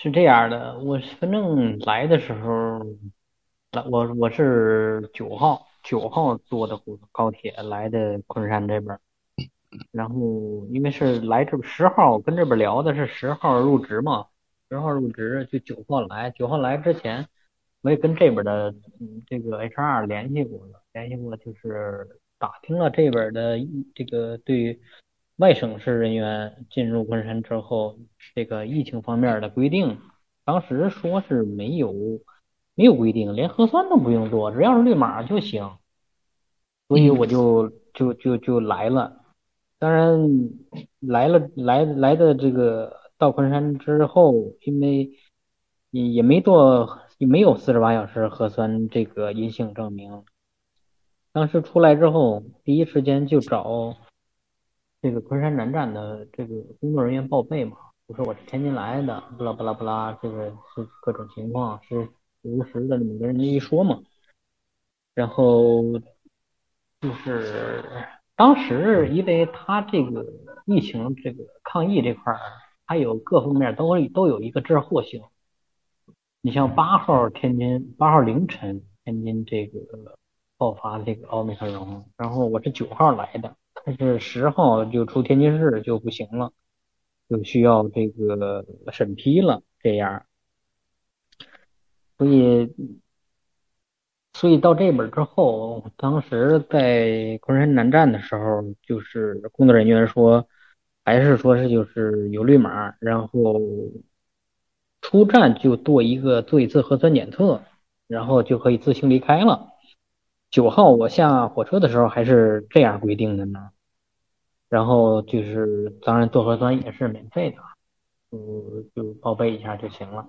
是这样的，我反正来的时候，来我我是九号九号坐的高高铁来的昆山这边，然后因为是来这十号跟这边聊的是十号入职嘛，十号入职就九号来，九号来之前我也跟这边的嗯这个 HR 联系过了，联系过就是打听了这边的这个对外省市人员进入昆山之后，这个疫情方面的规定，当时说是没有没有规定，连核酸都不用做，只要是绿码就行。所以我就就就就来了。当然来了来来的这个到昆山之后，因为也也没做也没有四十八小时核酸这个阴性证明。当时出来之后，第一时间就找这个昆山南站的这个工作人员报备嘛，我说我是天津来的，不拉不拉不拉，这个是各种情况是如实的这么跟人家一说嘛，然后就是当时因为他这个疫情这个抗疫这块儿，还有各方面都都有一个滞后性。你像八号天津八号凌晨天津这个爆发这个奥密克戎，然后我是九号来的，但是十号就出天津市就不行了，就需要这个审批了，这样，所以所以到这边之后，当时在昆山南站的时候，就是工作人员说，还是说是就是有绿码，然后出站就做一个做一次核酸检测，然后就可以自行离开了。九号我下火车的时候还是这样规定的呢，然后就是当然做核酸也是免费的，就就报备一下就行了。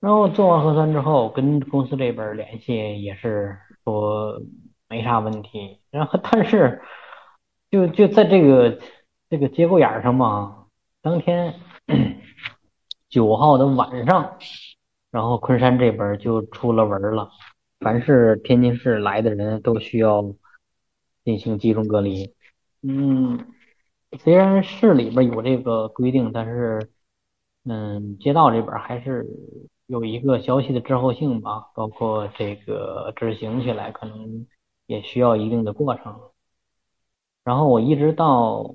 然后做完核酸之后，跟公司这边联系也是说没啥问题，然后但是就就在这个这个节骨眼上嘛，当天九号的晚上，然后昆山这边就出了文了，凡是天津市来的人都需要进行集中隔离。嗯，虽然市里边有这个规定，但是嗯，街道这边还是有一个消息的滞后性吧，包括这个执行起来可能也需要一定的过程。然后我一直到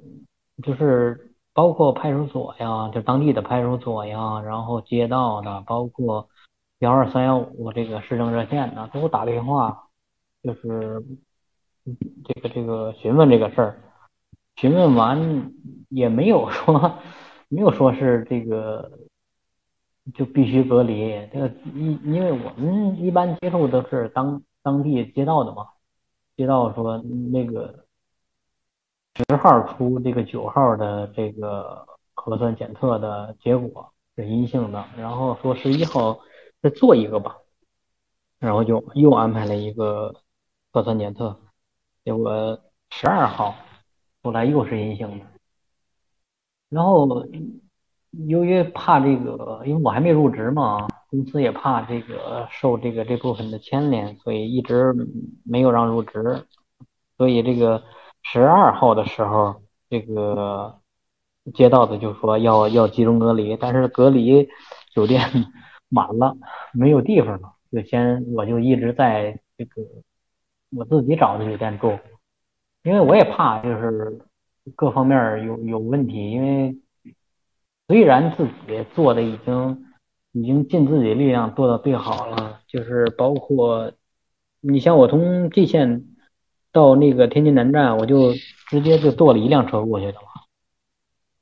就是包括派出所呀，就当地的派出所呀，然后街道的，包括幺二三幺五这个市政热线呢，都打电话，就是这个这个询问这个事儿，询问完也没有说没有说是这个就必须隔离。这个因因为我们一般接触都是当当地街道的嘛，街道说那个十号出这个九号的这个核酸检测的结果是阴性的，然后说十一号再做一个吧，然后就又安排了一个核酸检测，结果十二号后来又是阴性的，然后由于怕这个，因为我还没入职嘛，公司也怕这个受这个这部分的牵连，所以一直没有让入职。所以这个十二号的时候，这个接到的就说要要集中隔离，但是隔离酒店 满了，没有地方了，就先我就一直在这个我自己找的酒店住，因为我也怕就是各方面有有问题，因为。虽然自己做的已经已经尽自己力量做到最好了，就是包括你像我从蓟县到那个天津南站，我就直接就坐了一辆车过去的嘛，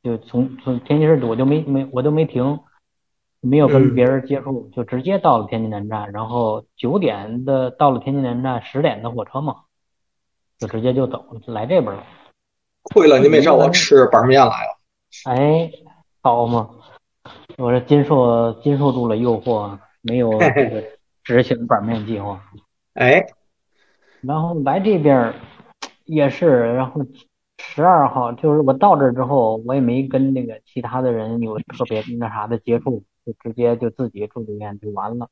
就从从天津市我就没没我都没停，没有跟别人接触，就直接到了天津南站，然后九点的到了天津南站，十点的火车嘛，就直接就走来这边了。亏了你没找我吃板面来了。哎。好嘛，我这经受经受住了诱惑，没有 这个执行板面计划。哎，然后来这边也是，然后十二号就是我到这之后，我也没跟那个其他的人有特别那啥的接触，就直接就自己住酒店就完了。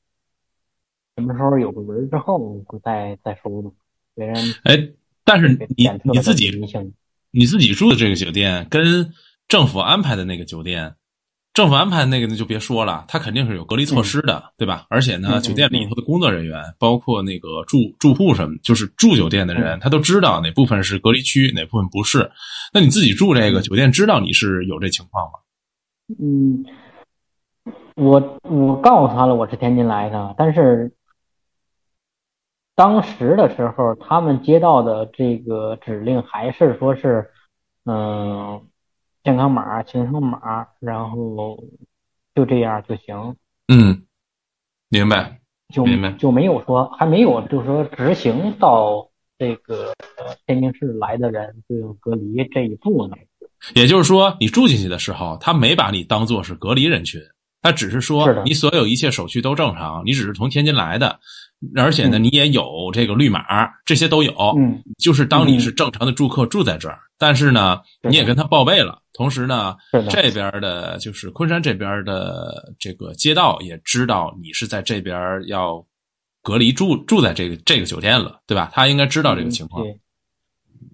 什么时候有个人之后，再再说吧。别人哎，但是你你自己你自己住的这个酒店跟。政府安排的那个酒店，政府安排的那个那就别说了，他肯定是有隔离措施的，对吧？而且呢，酒店里头的工作人员，包括那个住住户什么，就是住酒店的人，他都知道哪部分是隔离区，哪部分不是。那你自己住这个酒店，知道你是有这情况吗？嗯，我我告诉他了，我是天津来的，但是当时的时候，他们接到的这个指令还是说是，嗯。健康码、行程码，然后就这样就行。嗯，明白，就明白，就没有说还没有，就是说执行到这个天津市来的人就有隔离这一步呢。也就是说，你住进去的时候，他没把你当做是隔离人群，他只是说你所有一切手续都正常，你只是从天津来的，而且呢，你也有这个绿码，这些都有。嗯，就是当你是正常的住客住在这儿，但是呢，你也跟他报备了。同时呢，这边的就是昆山这边的这个街道也知道你是在这边要隔离住住在这个这个酒店了，对吧？他应该知道这个情况。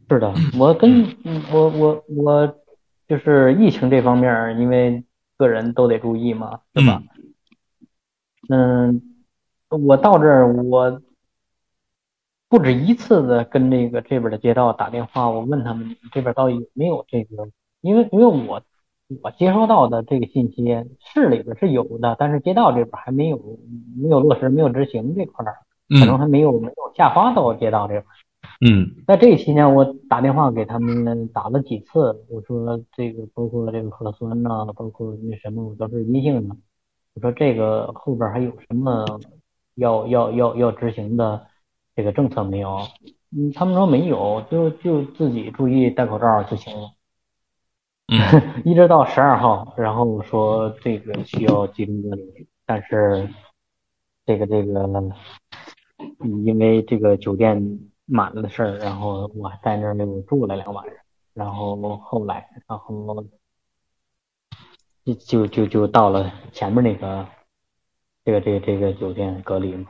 是的，我跟 我我我就是疫情这方面，因为个人都得注意嘛，对吧？嗯，我到这儿我不止一次的跟这个这边的街道打电话，我问他们这边到底有没有这个。因为因为我我接收到的这个信息，市里边是有的，但是街道这边还没有没有落实，没有执行这块儿，可能还没有没有下发到街道这块儿。嗯，在这期间，我打电话给他们打了几次，我说这个包括这个核酸呐，包括那什么我都是阴性的，我说这个后边还有什么要要要要执行的这个政策没有？嗯，他们说没有，就就自己注意戴口罩就行了。嗯，一直到十二号，然后说这个需要集中隔离，但是这个这个因为这个酒店满了的事儿，然后我在那儿又住了两晚上，然后后来，然后就就就就到了前面那个这个这个这个酒店隔离嘛，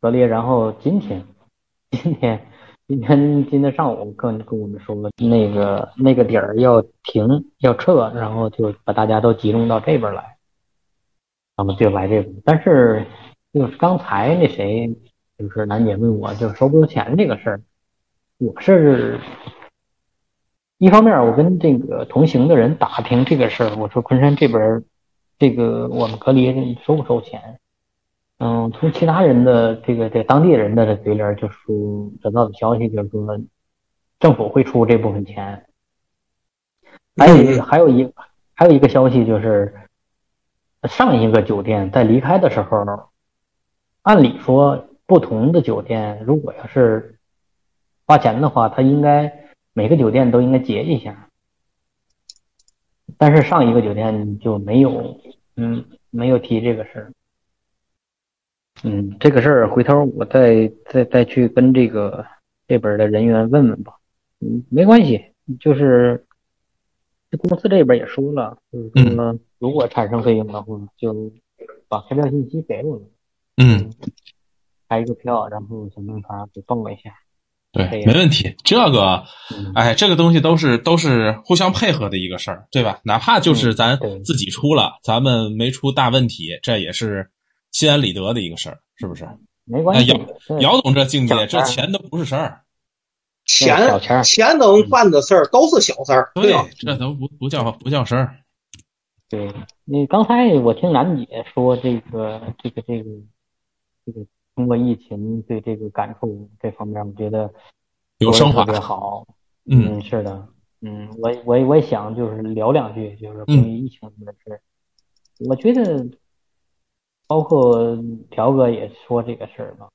隔离，然后今天今天。今天今天上午跟跟我们说，那个那个点儿要停要撤，然后就把大家都集中到这边来，然后就来这边。但是就是刚才那谁，就是楠姐问我，就收不收钱这个事儿，我是一方面，我跟这个同行的人打听这个事儿，我说昆山这边这个我们隔离收不收钱？嗯，从其他人的这个这当地人的嘴里就是得到的消息就是说，政府会出这部分钱。还有一还有一还有一个消息就是，上一个酒店在离开的时候，按理说不同的酒店如果要是花钱的话，他应该每个酒店都应该结一下。但是上一个酒店就没有，嗯，没有提这个事儿。嗯，这个事儿回头我再再再去跟这个这边的人员问问吧。嗯，没关系，就是这公司这边也说了，就是说如果产生费用的话，就把开票信息给我们，嗯，开一个票，然后想办法给报一下。对没问题。这个，嗯，哎，这个东西都是都是互相配合的一个事儿，对吧？哪怕就是咱自己出了，咱们没出大问题，这也是心安理得的一个事儿，是不是？没关系哎。这姚总这境界，这钱都不是事儿，钱钱能办的事儿都是小事儿，对？这都不不叫不叫事儿。对，那刚才我听兰姐说这个这个这个这个通过疫情对这个感触这方面，我觉得有升华特别好。嗯嗯，是的，嗯，我我我也想就是聊两句，就是关于疫情的事。我觉得，包括朴哥也说这个事儿嘛，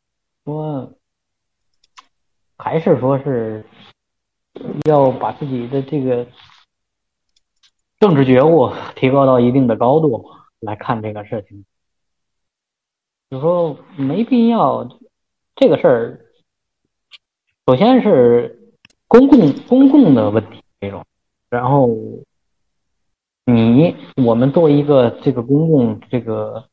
说还是说是要把自己的这个政治觉悟提高到一定的高度来看这个事情。就说没必要这个事儿，首先是公共公共的问题这种，然后你我们作为一个这个公共这个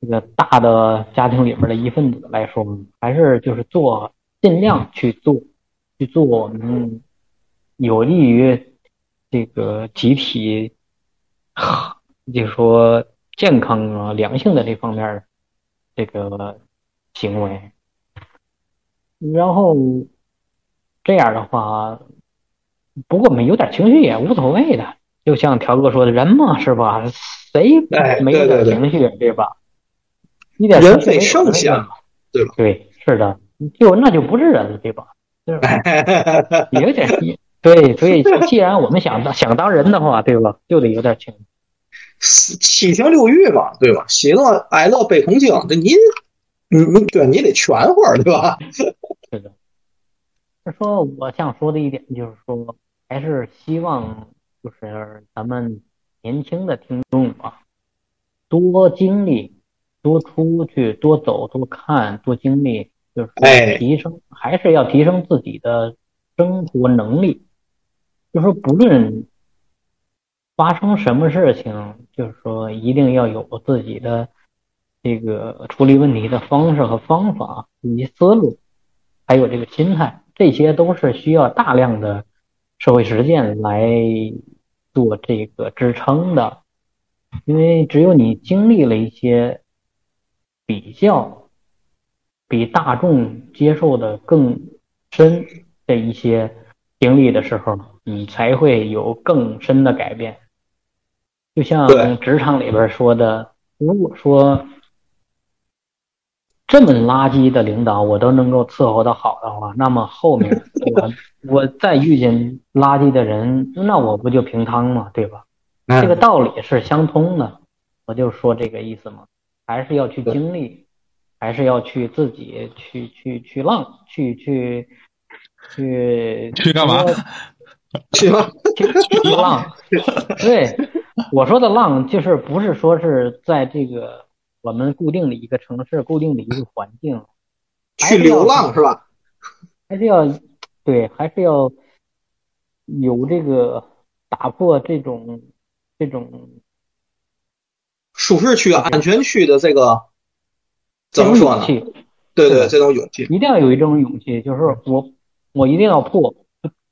这个大的家庭里面的一份子来说，还是就是做尽量去做去做我们有利于这个集体，就是说健康啊良性的这方面这个行为。然后这样的话，不过我们有点情绪也无所谓的，就像条哥说的，人嘛是吧？谁哎没有点情绪对吧？一点人非圣贤嘛对吧？对，是的，就那就不是人了，对吧？对吧 有点对，所以既然我们想当想当人的话，对吧？就得有点情绪。七情六欲嘛，对吧？喜乐哀乐悲痛惊，这你你你对，你得全会儿，对吧？是的，就说我想说的一点就是说，还是希望就是咱们年轻的听众啊，多经历，多出去，多走，多看，多经历，就是哎说提升，还是要提升自己的生活能力。就说不论发生什么事情，就是说一定要有自己的这个处理问题的方式和方法以及思路。还有这个心态，这些都是需要大量的社会实践来做这个支撑的。因为只有你经历了一些比较比大众接受的更深的一些经历的时候，你才会有更深的改变。就像职场里边说的，如果说这么垃圾的领导我都能够伺候的好的话，那么后面 我我再遇见垃圾的人，那我不就平汤吗？对吧？这个道理是相通的，我就说这个意思嘛，还是要去经历，还是要去自己去去去浪，去去去去干嘛？去吧，去 去浪。对，我说的浪就是不是说是在这个我们固定的一个城市、固定的一个环境，去流浪是吧？还是要对，还是要有这个打破这种这种舒适区、安全区的这个怎么说呢？对对，这种勇气，一定要有一种勇气，就是我我一定要破，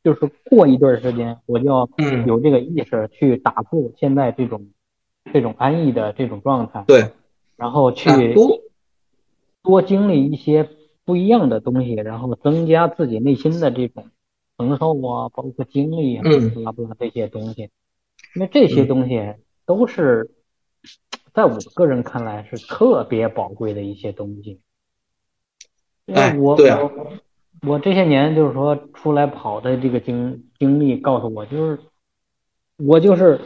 就是过一段时间，我就要嗯，有这个意识去打破现在这种这种安逸的这种状态，对，然后去哎多多经历一些不一样的东西，然后增加自己内心的这种承受啊，包括经历啊，嗯。巴拉巴拉这些东西，因为这些东西都是在我个人看来是特别宝贵的一些东西。因为哎我对啊我我这些年就是说出来跑的这个经经历告诉我，就是我就是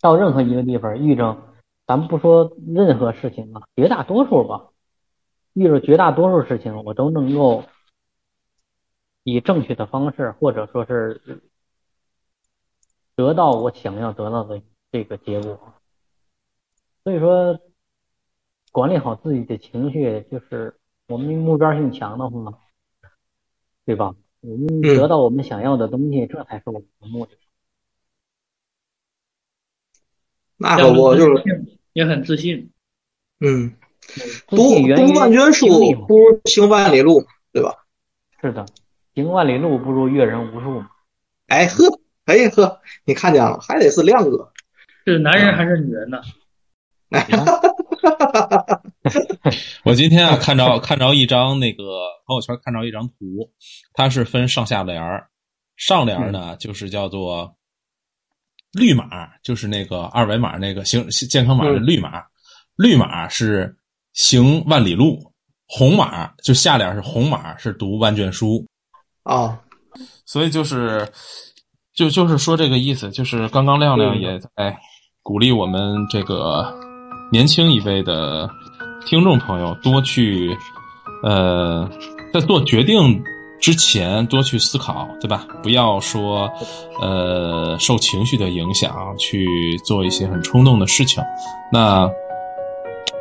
到任何一个地方遇着，咱们不说任何事情啊，绝大多数吧，遇着绝大多数事情，我都能够以正确的方式，或者说是得到我想要得到的这个结果。所以说，管理好自己的情绪，就是我们目标性强的话，对吧？我们得到我们想要的东西，这才是我们的目的。那可不就是也很自信，嗯，读读万卷书不如行万里路，对吧？是的，行万里路不如阅人无数嘛。哎呵，哎呵，你看见了，还得是亮哥。是男人还是女人呢？我今天啊看着看着一张那个朋友圈看着一张图，它是分上下联儿，上联儿呢就是叫做绿码，就是那个二维码那个行健康码的绿码，绿码是行万里路，红码就下联是红码是读万卷书，啊，所以就是就就是说这个意思，就是刚刚亮亮也在鼓励我们这个年轻一辈的听众朋友多去呃在做决定之前多去思考，对吧？不要说呃受情绪的影响去做一些很冲动的事情。那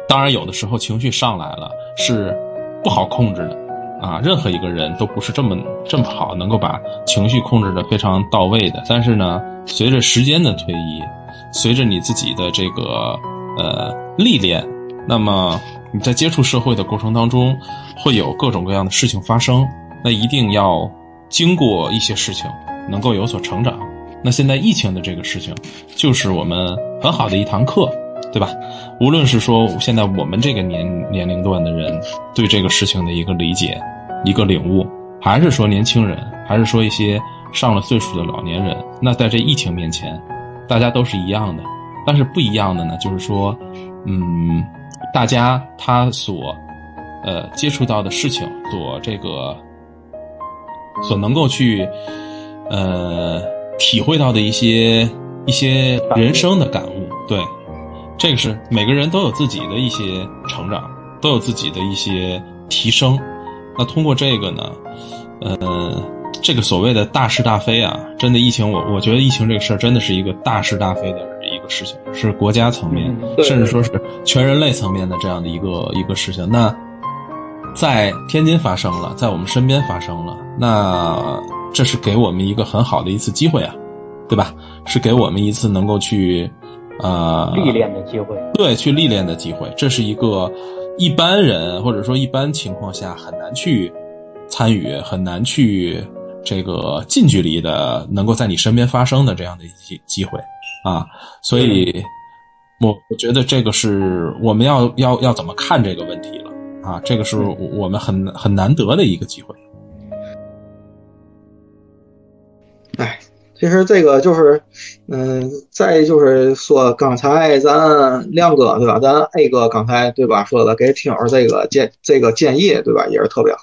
当然有的时候情绪上来了是不好控制的。啊，任何一个人都不是这么这么好，能够把情绪控制的非常到位的。但是呢，随着时间的推移，随着你自己的这个呃历练，那么你在接触社会的过程当中，会有各种各样的事情发生。那一定要经过一些事情，能够有所成长。那现在疫情的这个事情，就是我们很好的一堂课，对吧？无论是说现在我们这个年年龄段的人对这个事情的一个理解、一个领悟，还是说年轻人，还是说一些上了岁数的老年人，那在这疫情面前，大家都是一样的。但是不一样的呢，就是说，嗯，大家他所呃接触到的事情，所这个所能够去呃体会到的一些一些人生的感悟，对。这个是每个人都有自己的一些成长，都有自己的一些提升。那通过这个呢，呃，这个所谓的大是大非啊，真的疫情，我我觉得疫情这个事儿真的是一个大是大非的一个事情，是国家层面，甚至说是全人类层面的这样的一个一个事情。那在天津发生了，在我们身边发生了，那这是给我们一个很好的一次机会啊，对吧？是给我们一次能够去。呃，历练的机会，对，去历练的机会，这是一个一般人或者说一般情况下很难去参与、很难去这个近距离的能够在你身边发生的这样的一些机会啊，所以，我我觉得这个是我们要要要怎么看这个问题了啊，这个是我们很很难得的一个机会。哎。其实这个就是，嗯，再就是说，刚才咱亮哥对吧？咱 A 哥刚才对吧说的，给听友这个建这个建议对吧，也是特别好，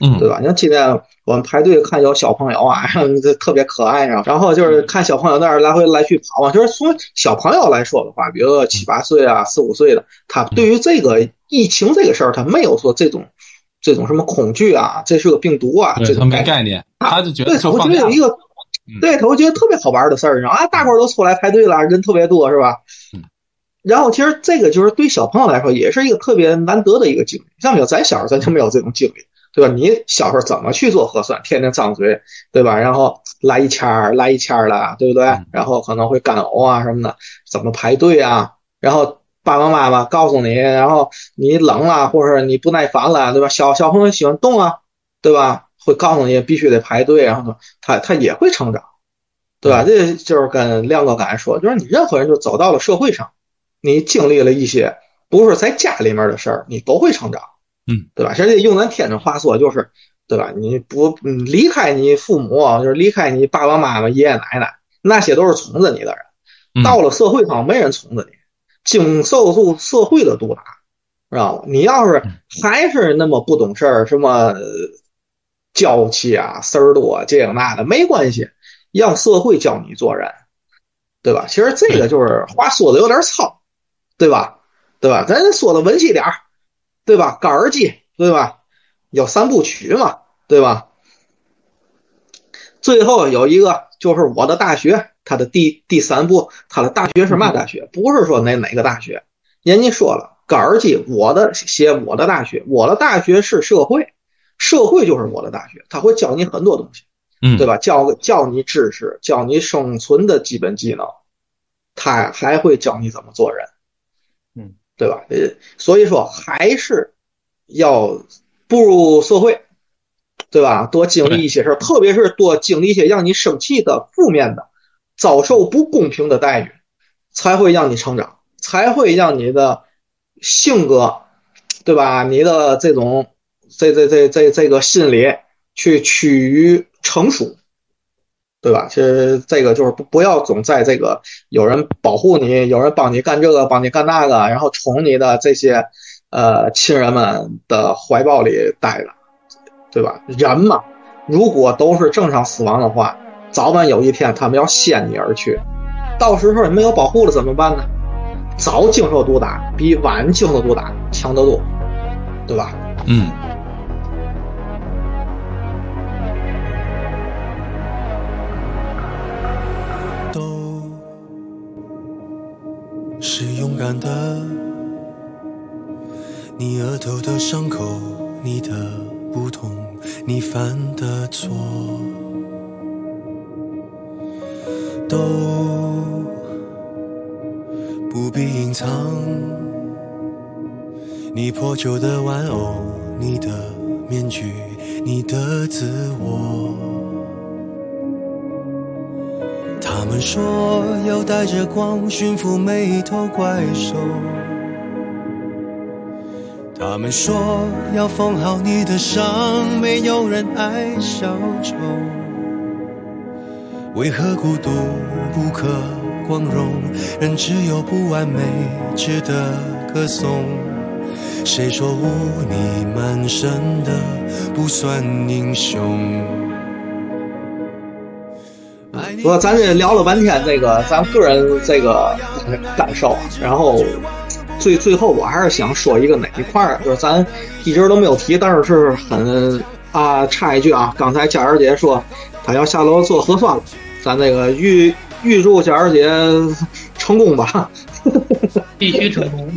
嗯，对吧？你看今天我们排队看有小朋友啊，这特别可爱啊，然后就是看小朋友那儿来回来去跑嘛，就是从小朋友来说的话，比如说七八岁啊、四五岁的，他对于这个疫情这个事儿，他没有说这种这种什么恐惧啊，这是个病毒啊，这种没概念，他就觉得对，他会觉得有一个。对他会觉得特别好玩的事儿，然后啊，大伙儿都出来排队了，人特别多，是吧？然后其实这个就是对小朋友来说也是一个特别难得的一个经历。像没有咱小时候咱就没有这种经历，对吧？你小时候怎么去做核酸？天天张嘴，对吧？然后来一签儿，来一签儿的，对不对？然后可能会干呕啊什么的，怎么排队啊？然后爸爸妈妈告诉你，然后你冷了或者你不耐烦了，对吧？小小朋友喜欢动啊，对吧？会告诉你必须得排队，然后呢，他他也会成长，对吧？这就是跟亮哥刚才说，就是你任何人就走到了社会上，你经历了一些不是在家里面的事儿，你都会成长，嗯，对吧？其实用咱天津话说就是，对吧？你不离开你父母，就是离开你爸爸妈妈、爷爷奶奶，那些都是宠着你的人，到了社会上没人宠着你，经受住社会的毒打，知道吗？你要是还是那么不懂事儿，什么？娇气啊，事儿多，这个那的没关系，让社会教你做人，对吧？其实这个就是话说的有点糙，对吧？对吧？咱说的文气点儿，对吧？高尔基，对吧？有三部曲嘛，对吧？最后有一个就是我的大学，它的第第三部，它的大学是嘛大学？不是说哪哪个大学，人家说了，高尔基我的写我的大学，我的大学是社会，社会就是我的大学，他会教你很多东西，嗯，对吧？教教你知识，教你生存的基本技能，他还会教你怎么做人，嗯，对吧？呃，所以说还是要步入社会，对吧？多经历一些事儿，特别是多经历一些让你生气的、负面的、遭受不公平的待遇，才会让你成长，才会让你的性格，对吧？你的这种这这这这这个心理去趋于成熟，对吧？其实这个就是不不要总在这个有人保护你、有人帮你干这个、帮你干那个，然后宠你的这些呃亲人们的怀抱里待着，对吧？人嘛，如果都是正常死亡的话，早晚有一天他们要先你而去，到时候你没有保护了怎么办呢？早经受毒打比晚经受毒打强得多，对吧？嗯，旧的玩偶，你的面具，你的自我。他们说要带着光驯服每一头怪兽。他们说要缝好你的伤，没有人爱小丑。为何孤独不可光荣？人只有不完美值得歌颂。谁说污泥满身的不算英雄？不过咱这聊了半天这个咱个人这个感受，然后最最后我还是想说一个哪一块儿，就是咱一直都没有提，但是是很啊插一句啊，刚才佳儿姐说她要下楼做核酸了，咱这个预预祝佳儿姐成功吧。必须成功。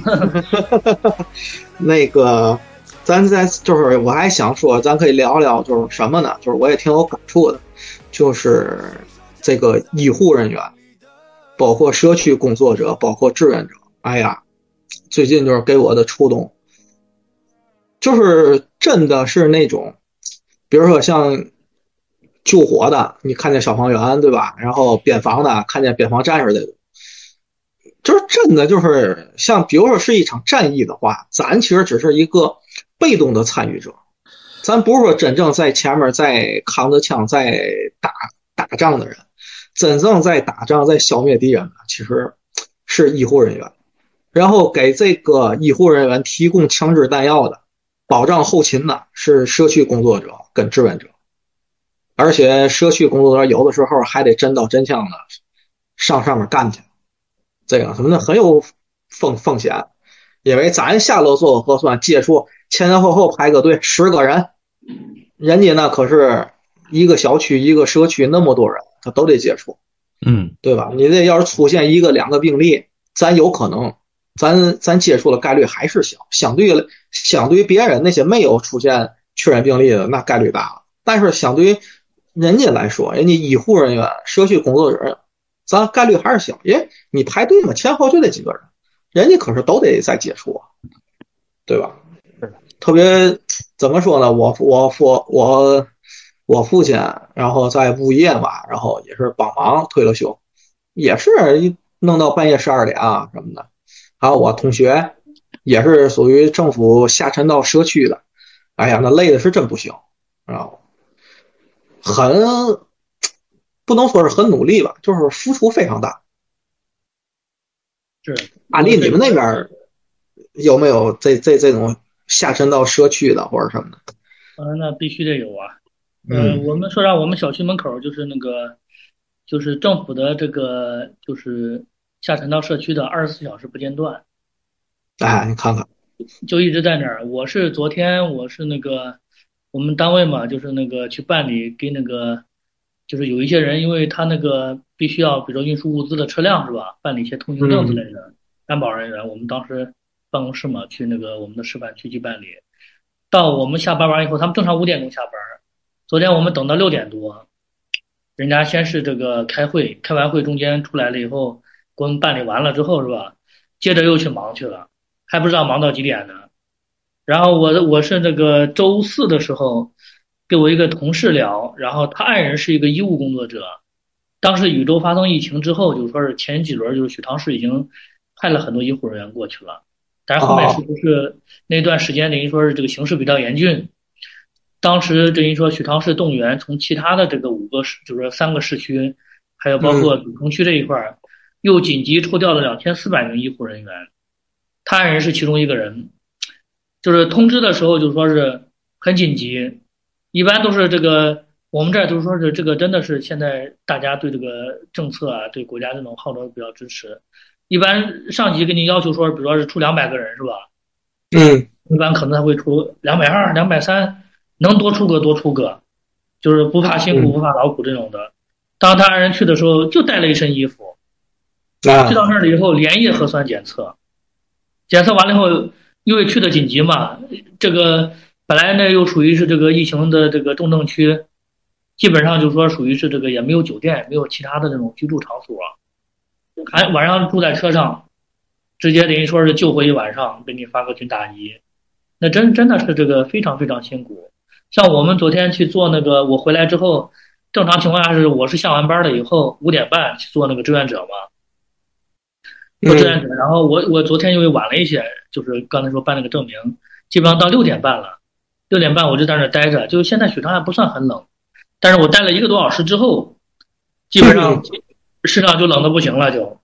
那个，咱在就是我还想说，咱可以聊聊，就是什么呢？就是我也挺有感触的，就是这个医护人员，包括社区工作者，包括志愿者。哎呀，最近就是给我的触动，就是真的是那种，比如说像救火的，你看见消防员对吧？然后边防的看见边防战士这种。就是真的，就是像比如说是一场战役的话，咱其实只是一个被动的参与者，咱不是说真正在前面在扛着枪在打打仗的人，真正在打仗在消灭敌人的其实是医护人员，然后给这个医护人员提供枪支弹药的、保障后勤的是社区工作者跟志愿者，而且社区工作者有的时候还得真刀真枪的上上面干去。这个什么呢？很有风风险，因为咱下楼做核酸，接触前前后后排个队十个人，人家那可是一个小区一个社区那么多人，他都得接触，嗯，对吧？你这要是出现一个两个病例，咱有可能，咱咱接触的概率还是小，相对相对于别人那些没有出现确诊病例的，那概率大了。但是相对于人家来说，人家医护人员、社区工作者。咱概率还是小，因为你排队嘛，前后就那几个人，人家可是都得在接触啊，对吧？特别怎么说呢？我我父我我父亲，然后在物业嘛，然后也是帮忙退了休，也是弄到半夜十二点啊什么的。还有我同学也是属于政府下沉到社区的，哎呀，那累的是真不行，然后很。不能说是很努力吧，就是付出非常大。是，阿丽，你们那边有没有这这这种下沉到社区的或者什么的？呃，那必须得有啊。呃，我们说让我们小区门口就是那个就是政府的这个就是下沉到社区的二十四小时不间断，哎，你看看，就一直在那儿。我是昨天我是那个我们单位嘛，就是那个去办理给那个，就是有一些人，因为他那个必须要，比如说运输物资的车辆是吧，办理一些通行证之类的，安保人员，我们当时办公室嘛，去那个我们的示范区去办理。到我们下班完以后，他们正常五点钟下班，昨天我们等到六点多，人家先是这个开会，开完会中间出来了以后，给我们办理完了之后是吧，接着又去忙去了。还不知道忙到几点呢。然后我我是那个周四的时候，跟我一个同事聊，然后他爱人是一个医务工作者。当时禹州发生疫情之后，就是说是前几轮就是许昌市已经派了很多医护人员过去了，但是后面是不是那段时间等于说是这个形势比较严峻？当时等于说许昌市动员从其他的这个五个市，就是说三个市区，还有包括主城区这一块儿，又紧急抽调了两千四百名医护人员。他爱人是其中一个人，就是通知的时候就说是很紧急，一般都是这个我们这儿都说是这个真的是现在大家对这个政策啊，对国家这种号召比较支持，一般上级给你要求说，比如说是出两百个人是吧？嗯，一般可能他会出两百二、两百三，能多出个多出个，就是不怕辛苦不怕劳苦这种的。当他人去的时候就带了一身衣服，啊去到那儿了以后连夜核酸检测。检测完了以后，因为去的紧急嘛，这个本来呢又属于是这个疫情的这个重症区，基本上就说属于是这个也没有酒店，没有其他的这种居住场所，还晚上住在车上，直接等于说是救回一晚上，给你发个军大衣，那真真的是这个非常非常辛苦。像我们昨天去做那个，我回来之后，正常情况下是我是下完班了以后五点半去做那个志愿者嘛。做志愿者，然后我我昨天因为晚了一些，就是刚才说办那个证明，基本上到六点半了，六点半我就在那儿待着，就现在许昌还不算很冷，但是我待了一个多小时之后，基本上市场就冷的不行了就。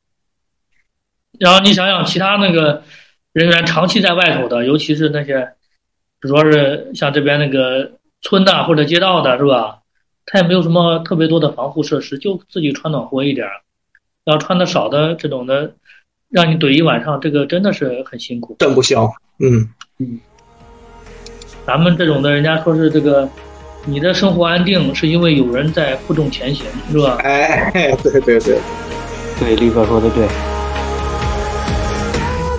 然后你想想，其他那个人员长期在外头的，尤其是那些，比如说是像这边那个村的或者街道的，是吧？他也没有什么特别多的防护设施，就自己穿暖和一点，要穿的少的这种的。让你怼一晚上，这个真的是很辛苦，真不行。嗯嗯，咱们这种的，人家说是这个，你的生活安定是因为有人在负重前行，是吧？哎，对对对，对，力哥说的对。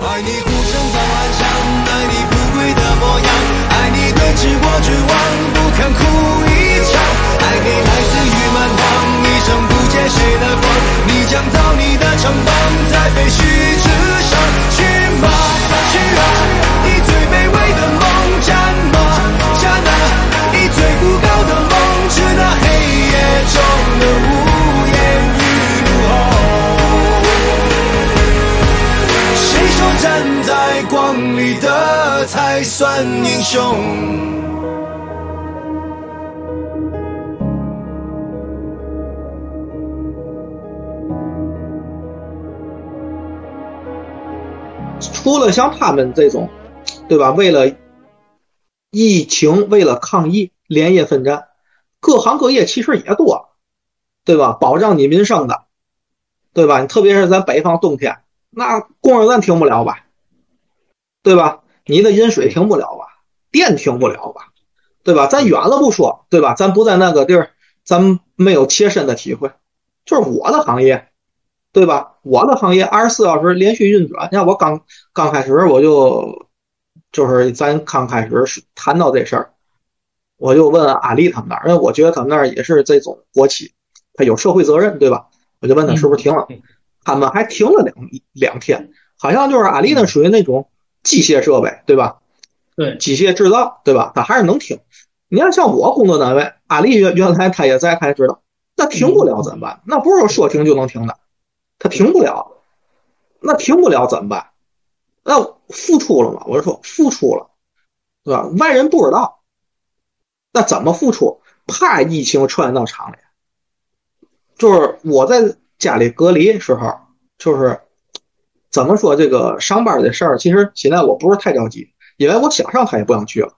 爱你孤身在幻想，爱你不跪的模样，爱你对峙过绝望，不肯哭一场，爱你来自于蛮荒，一生不见谁的光，你将造你的城邦，在废墟之上，去吧，去啊，最孤高的梦，致那黑夜中的无言与怒吼。谁说站在光里的才算英雄？除了像他们这种，对吧？为了疫情，为了抗疫，连夜奋战，各行各业其实也多，对吧？保障你民生的，对吧？特别是咱北方冬天，那供应链停不了吧，对吧？你的饮水停不了吧，电停不了吧，对吧？咱远了不说，对吧？咱不在那个地儿，咱没有切身的体会，就是我的行业。对吧？我的行业二十四小时连续运转。你看我刚刚开始我就就是咱刚开始谈到这事儿，我就问阿丽他们那儿，因为我觉得他们那儿也是这种国企，他有社会责任，对吧？我就问他是不是停了，他们还停了两两天，好像就是阿丽那属于那种机械设备，对吧？对，机械制造，对吧？他还是能停。你要像我工作单位，阿丽原原来他也在，他也知道，那停不了怎么办？那不是说说停就能停的。他停不了，那停不了怎么办？那付出了嘛？我就说付出了，对吧？外人不知道，那怎么付出？怕疫情传染到厂里。就是我在家里隔离时候，就是怎么说这个上班的事儿，其实现在我不是太着急，因为我想上他也不想去了。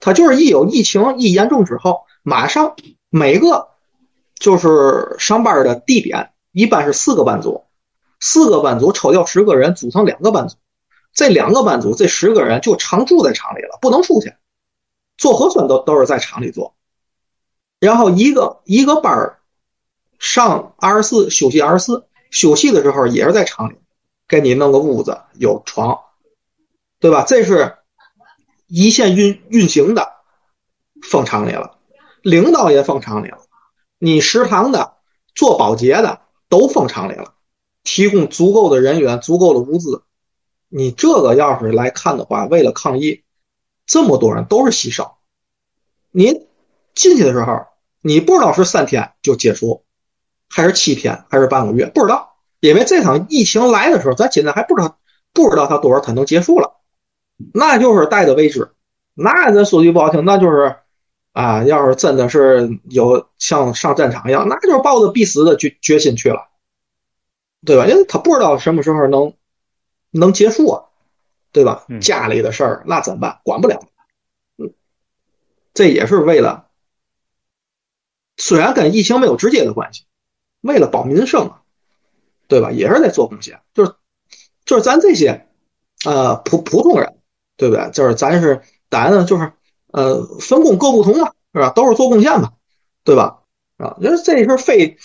他就是一有疫情一严重之后，马上每个就是上班的地点一般是四个班组，四个班组抽调十个人组成两个班组，这两个班组这十个人就常住在厂里了，不能出去，做核酸都都是在厂里做。然后一个一个班儿上二十四，休息二十四，休息的时候也是在厂里，给你弄个屋子，有床，对吧？这是一线运运行的，封厂里了，领导也封厂里了，你食堂的、做保洁的都封厂里了，提供足够的人员、足够的物资。你这个要是来看的话，为了抗疫，这么多人都是牺牲，你。进去的时候，你不知道是三天就结束，还是七天，还是半个月，不知道。因为这场疫情来的时候，咱现在还不知道，不知道它多少天能结束了，那就是待的未知。那咱说句不好听，那就是啊，要是真的是有像上战场一样，那就是抱着必死的决决心去了，对吧？因为他不知道什么时候能能结束啊，对吧？家里的事儿那怎么办？管不了。嗯，这也是为了。虽然跟疫情没有直接的关系，为了保民生啊，对吧？也是在做贡献。就是就是咱这些呃普普通人，对不对？就是咱是咱呢，就是呃分工各不同嘛，是吧？都是做贡献嘛，对吧？啊，因为这是非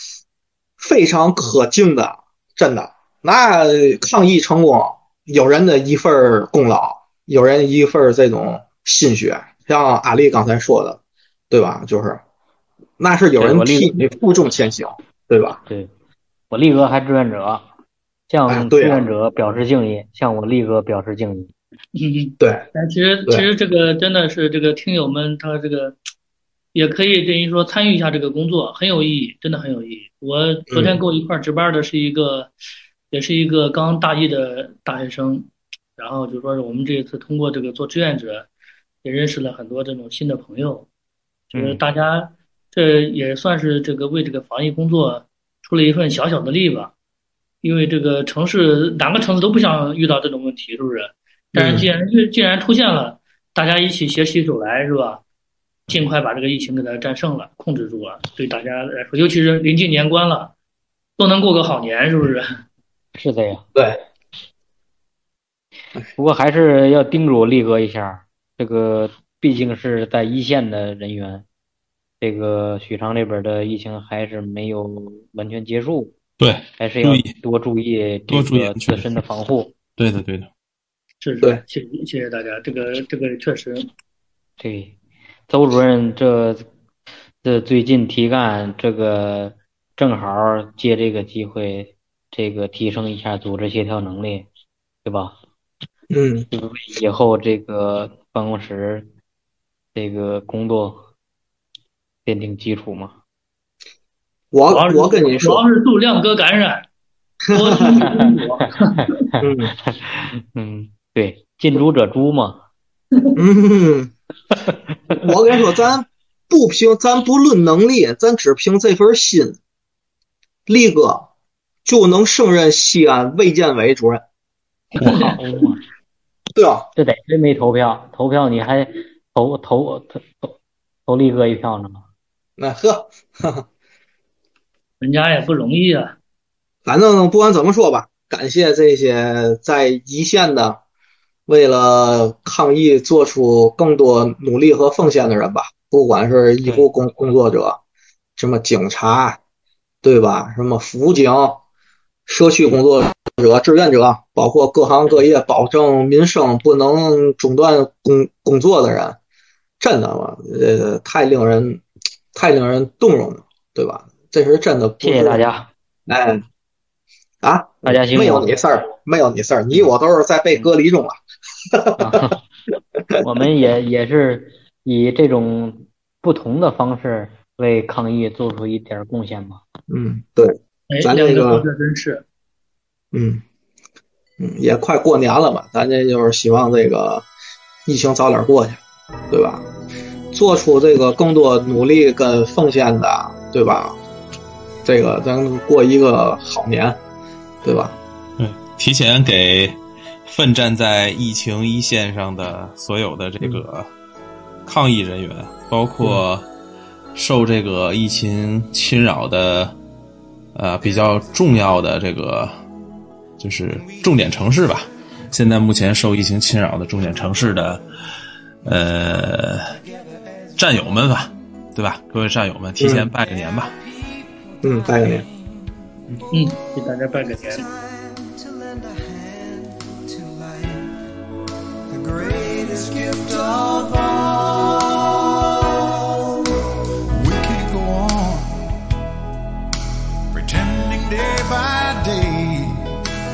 非常可敬的，真的。那抗疫成功，有人的一份功劳，有人一份这种心血，像阿丽刚才说的，对吧？就是。那是有人替你负重前行，对吧？对，我力哥还志愿者，向志愿者表示敬意，向我力哥表示敬意。嗯，对。但其实其实这个真的是这个听友们他这个也可以等于说参与一下这个工作，很有意义，真的很有意义。我昨天跟我一块值班的是一个，也是一个刚大一的大学生，然后就说是我们这一次通过这个做志愿者，也认识了很多这种新的朋友，就是大家。这也算是这个为这个防疫工作出了一份小小的力吧，因为这个城市哪个城市都不想遇到这种问题，是不是？但是既然既然出现了，大家一起携起手来，是吧？尽快把这个疫情给它战胜了，控制住了，对大家来说，尤其是临近年关了，都能过个好年，是不是？是这样。对。不过还是要叮嘱力哥一下，这个毕竟是在一线的人员。这个许昌这边的疫情还是没有完全结束，对，还是要多注意多注意自身的防护。对的，对的，是，对，谢谢谢大家，这个这个确实，对，邹主任这这最近提干这个正好借这个机会，这个提升一下组织协调能力，对吧？嗯，以后这个办公室这个工作。奠定基础嘛？我我跟你说，主要是度亮哥感染，多听 嗯，对，近朱者朱嘛。嗯，我跟你说，咱不凭，咱不论能力，咱只凭这份心，力哥就能胜任西安卫健委主任。哇，对啊，这得真没投票，投票你还投投投投投力哥一票呢吗？那呵，人家也不容易啊。反正不管怎么说吧，感谢这些在一线的，为了抗疫做出更多努力和奉献的人吧。不管是医护工工作者，什么警察，对吧？什么辅警、社区工作者、志愿者，包括各行各业保证民生不能中断工工作的人，真的嘛，呃，太令人。太令人动容了，对吧？这是真的。谢谢大家。哎，啊，大家没有你事儿，没有你事儿，你我都是在被隔离中啊。我们也也是以这种不同的方式为抗疫做出一点贡献嘛。嗯，对。咱这个真是。嗯嗯，也快过年了嘛，咱这就是希望这个疫情早点过去，对吧？做出这个更多努力跟奉献的，对吧？这个咱过一个好年，对吧？对，提前给奋战在疫情一线上的所有的这个抗疫人员，包括受这个疫情侵扰的，呃，比较重要的这个就是重点城市吧。现在目前受疫情侵扰的重点城市的，呃，战友们吧，对吧？各位战友们，提前拜个年吧。嗯，拜个年。嗯，给大家拜个年。the greatest gift of all.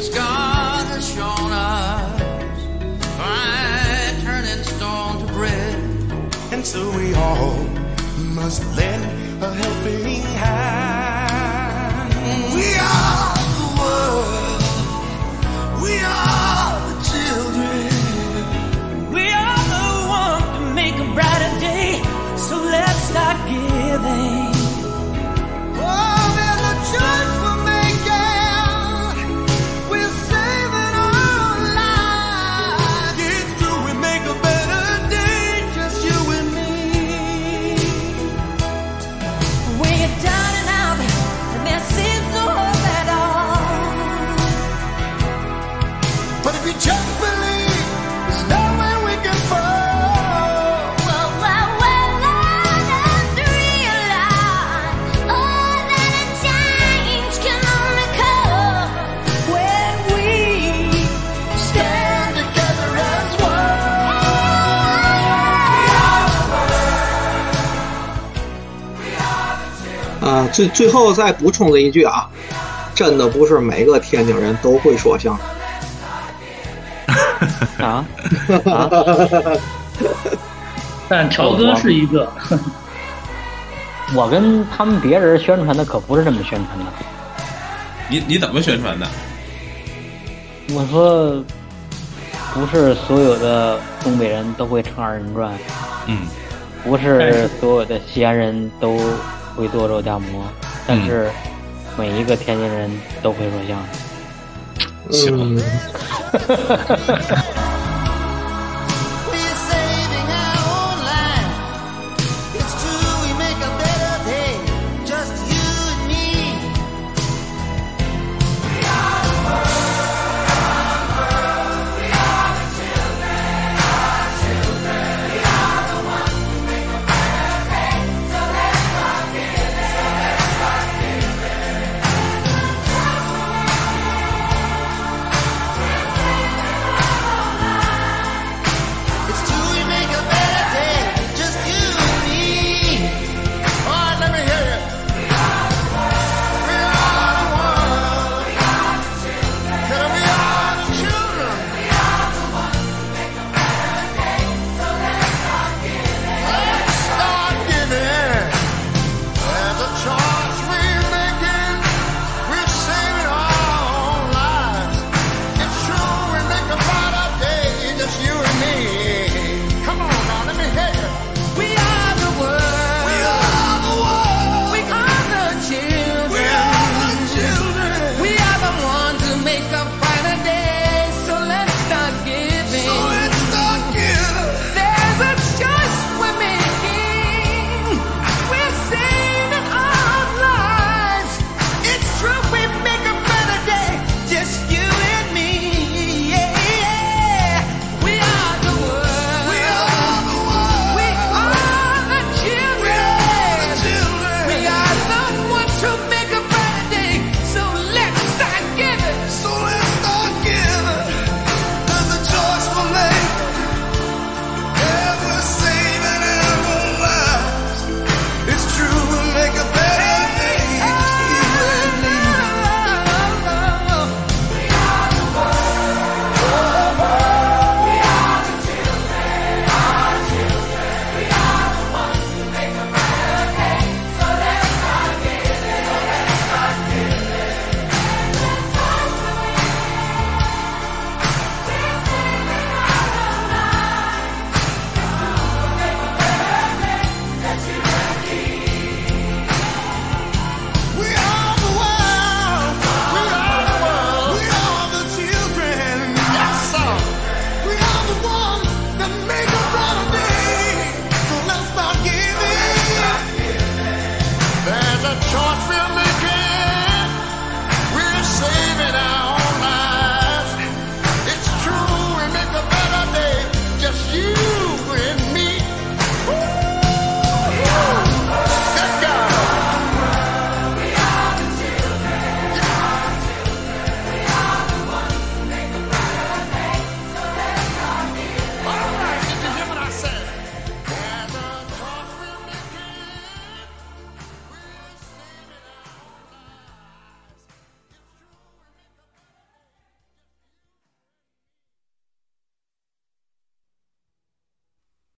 As God has shown us by turning stone to bread. And so we all must lend a helping hand. We are the world. We are 最最后再补充的一句啊，真的不是每个天津人都会说相声。啊 啊！但乔哥是一个，我跟他们别人宣传的可不是这么宣传的。你你怎么宣传的？我说，不是所有的东北人都会唱二人转，嗯不是所有的西安人都会做肉夹馍，但是每一个天津人都会说相声。嗯，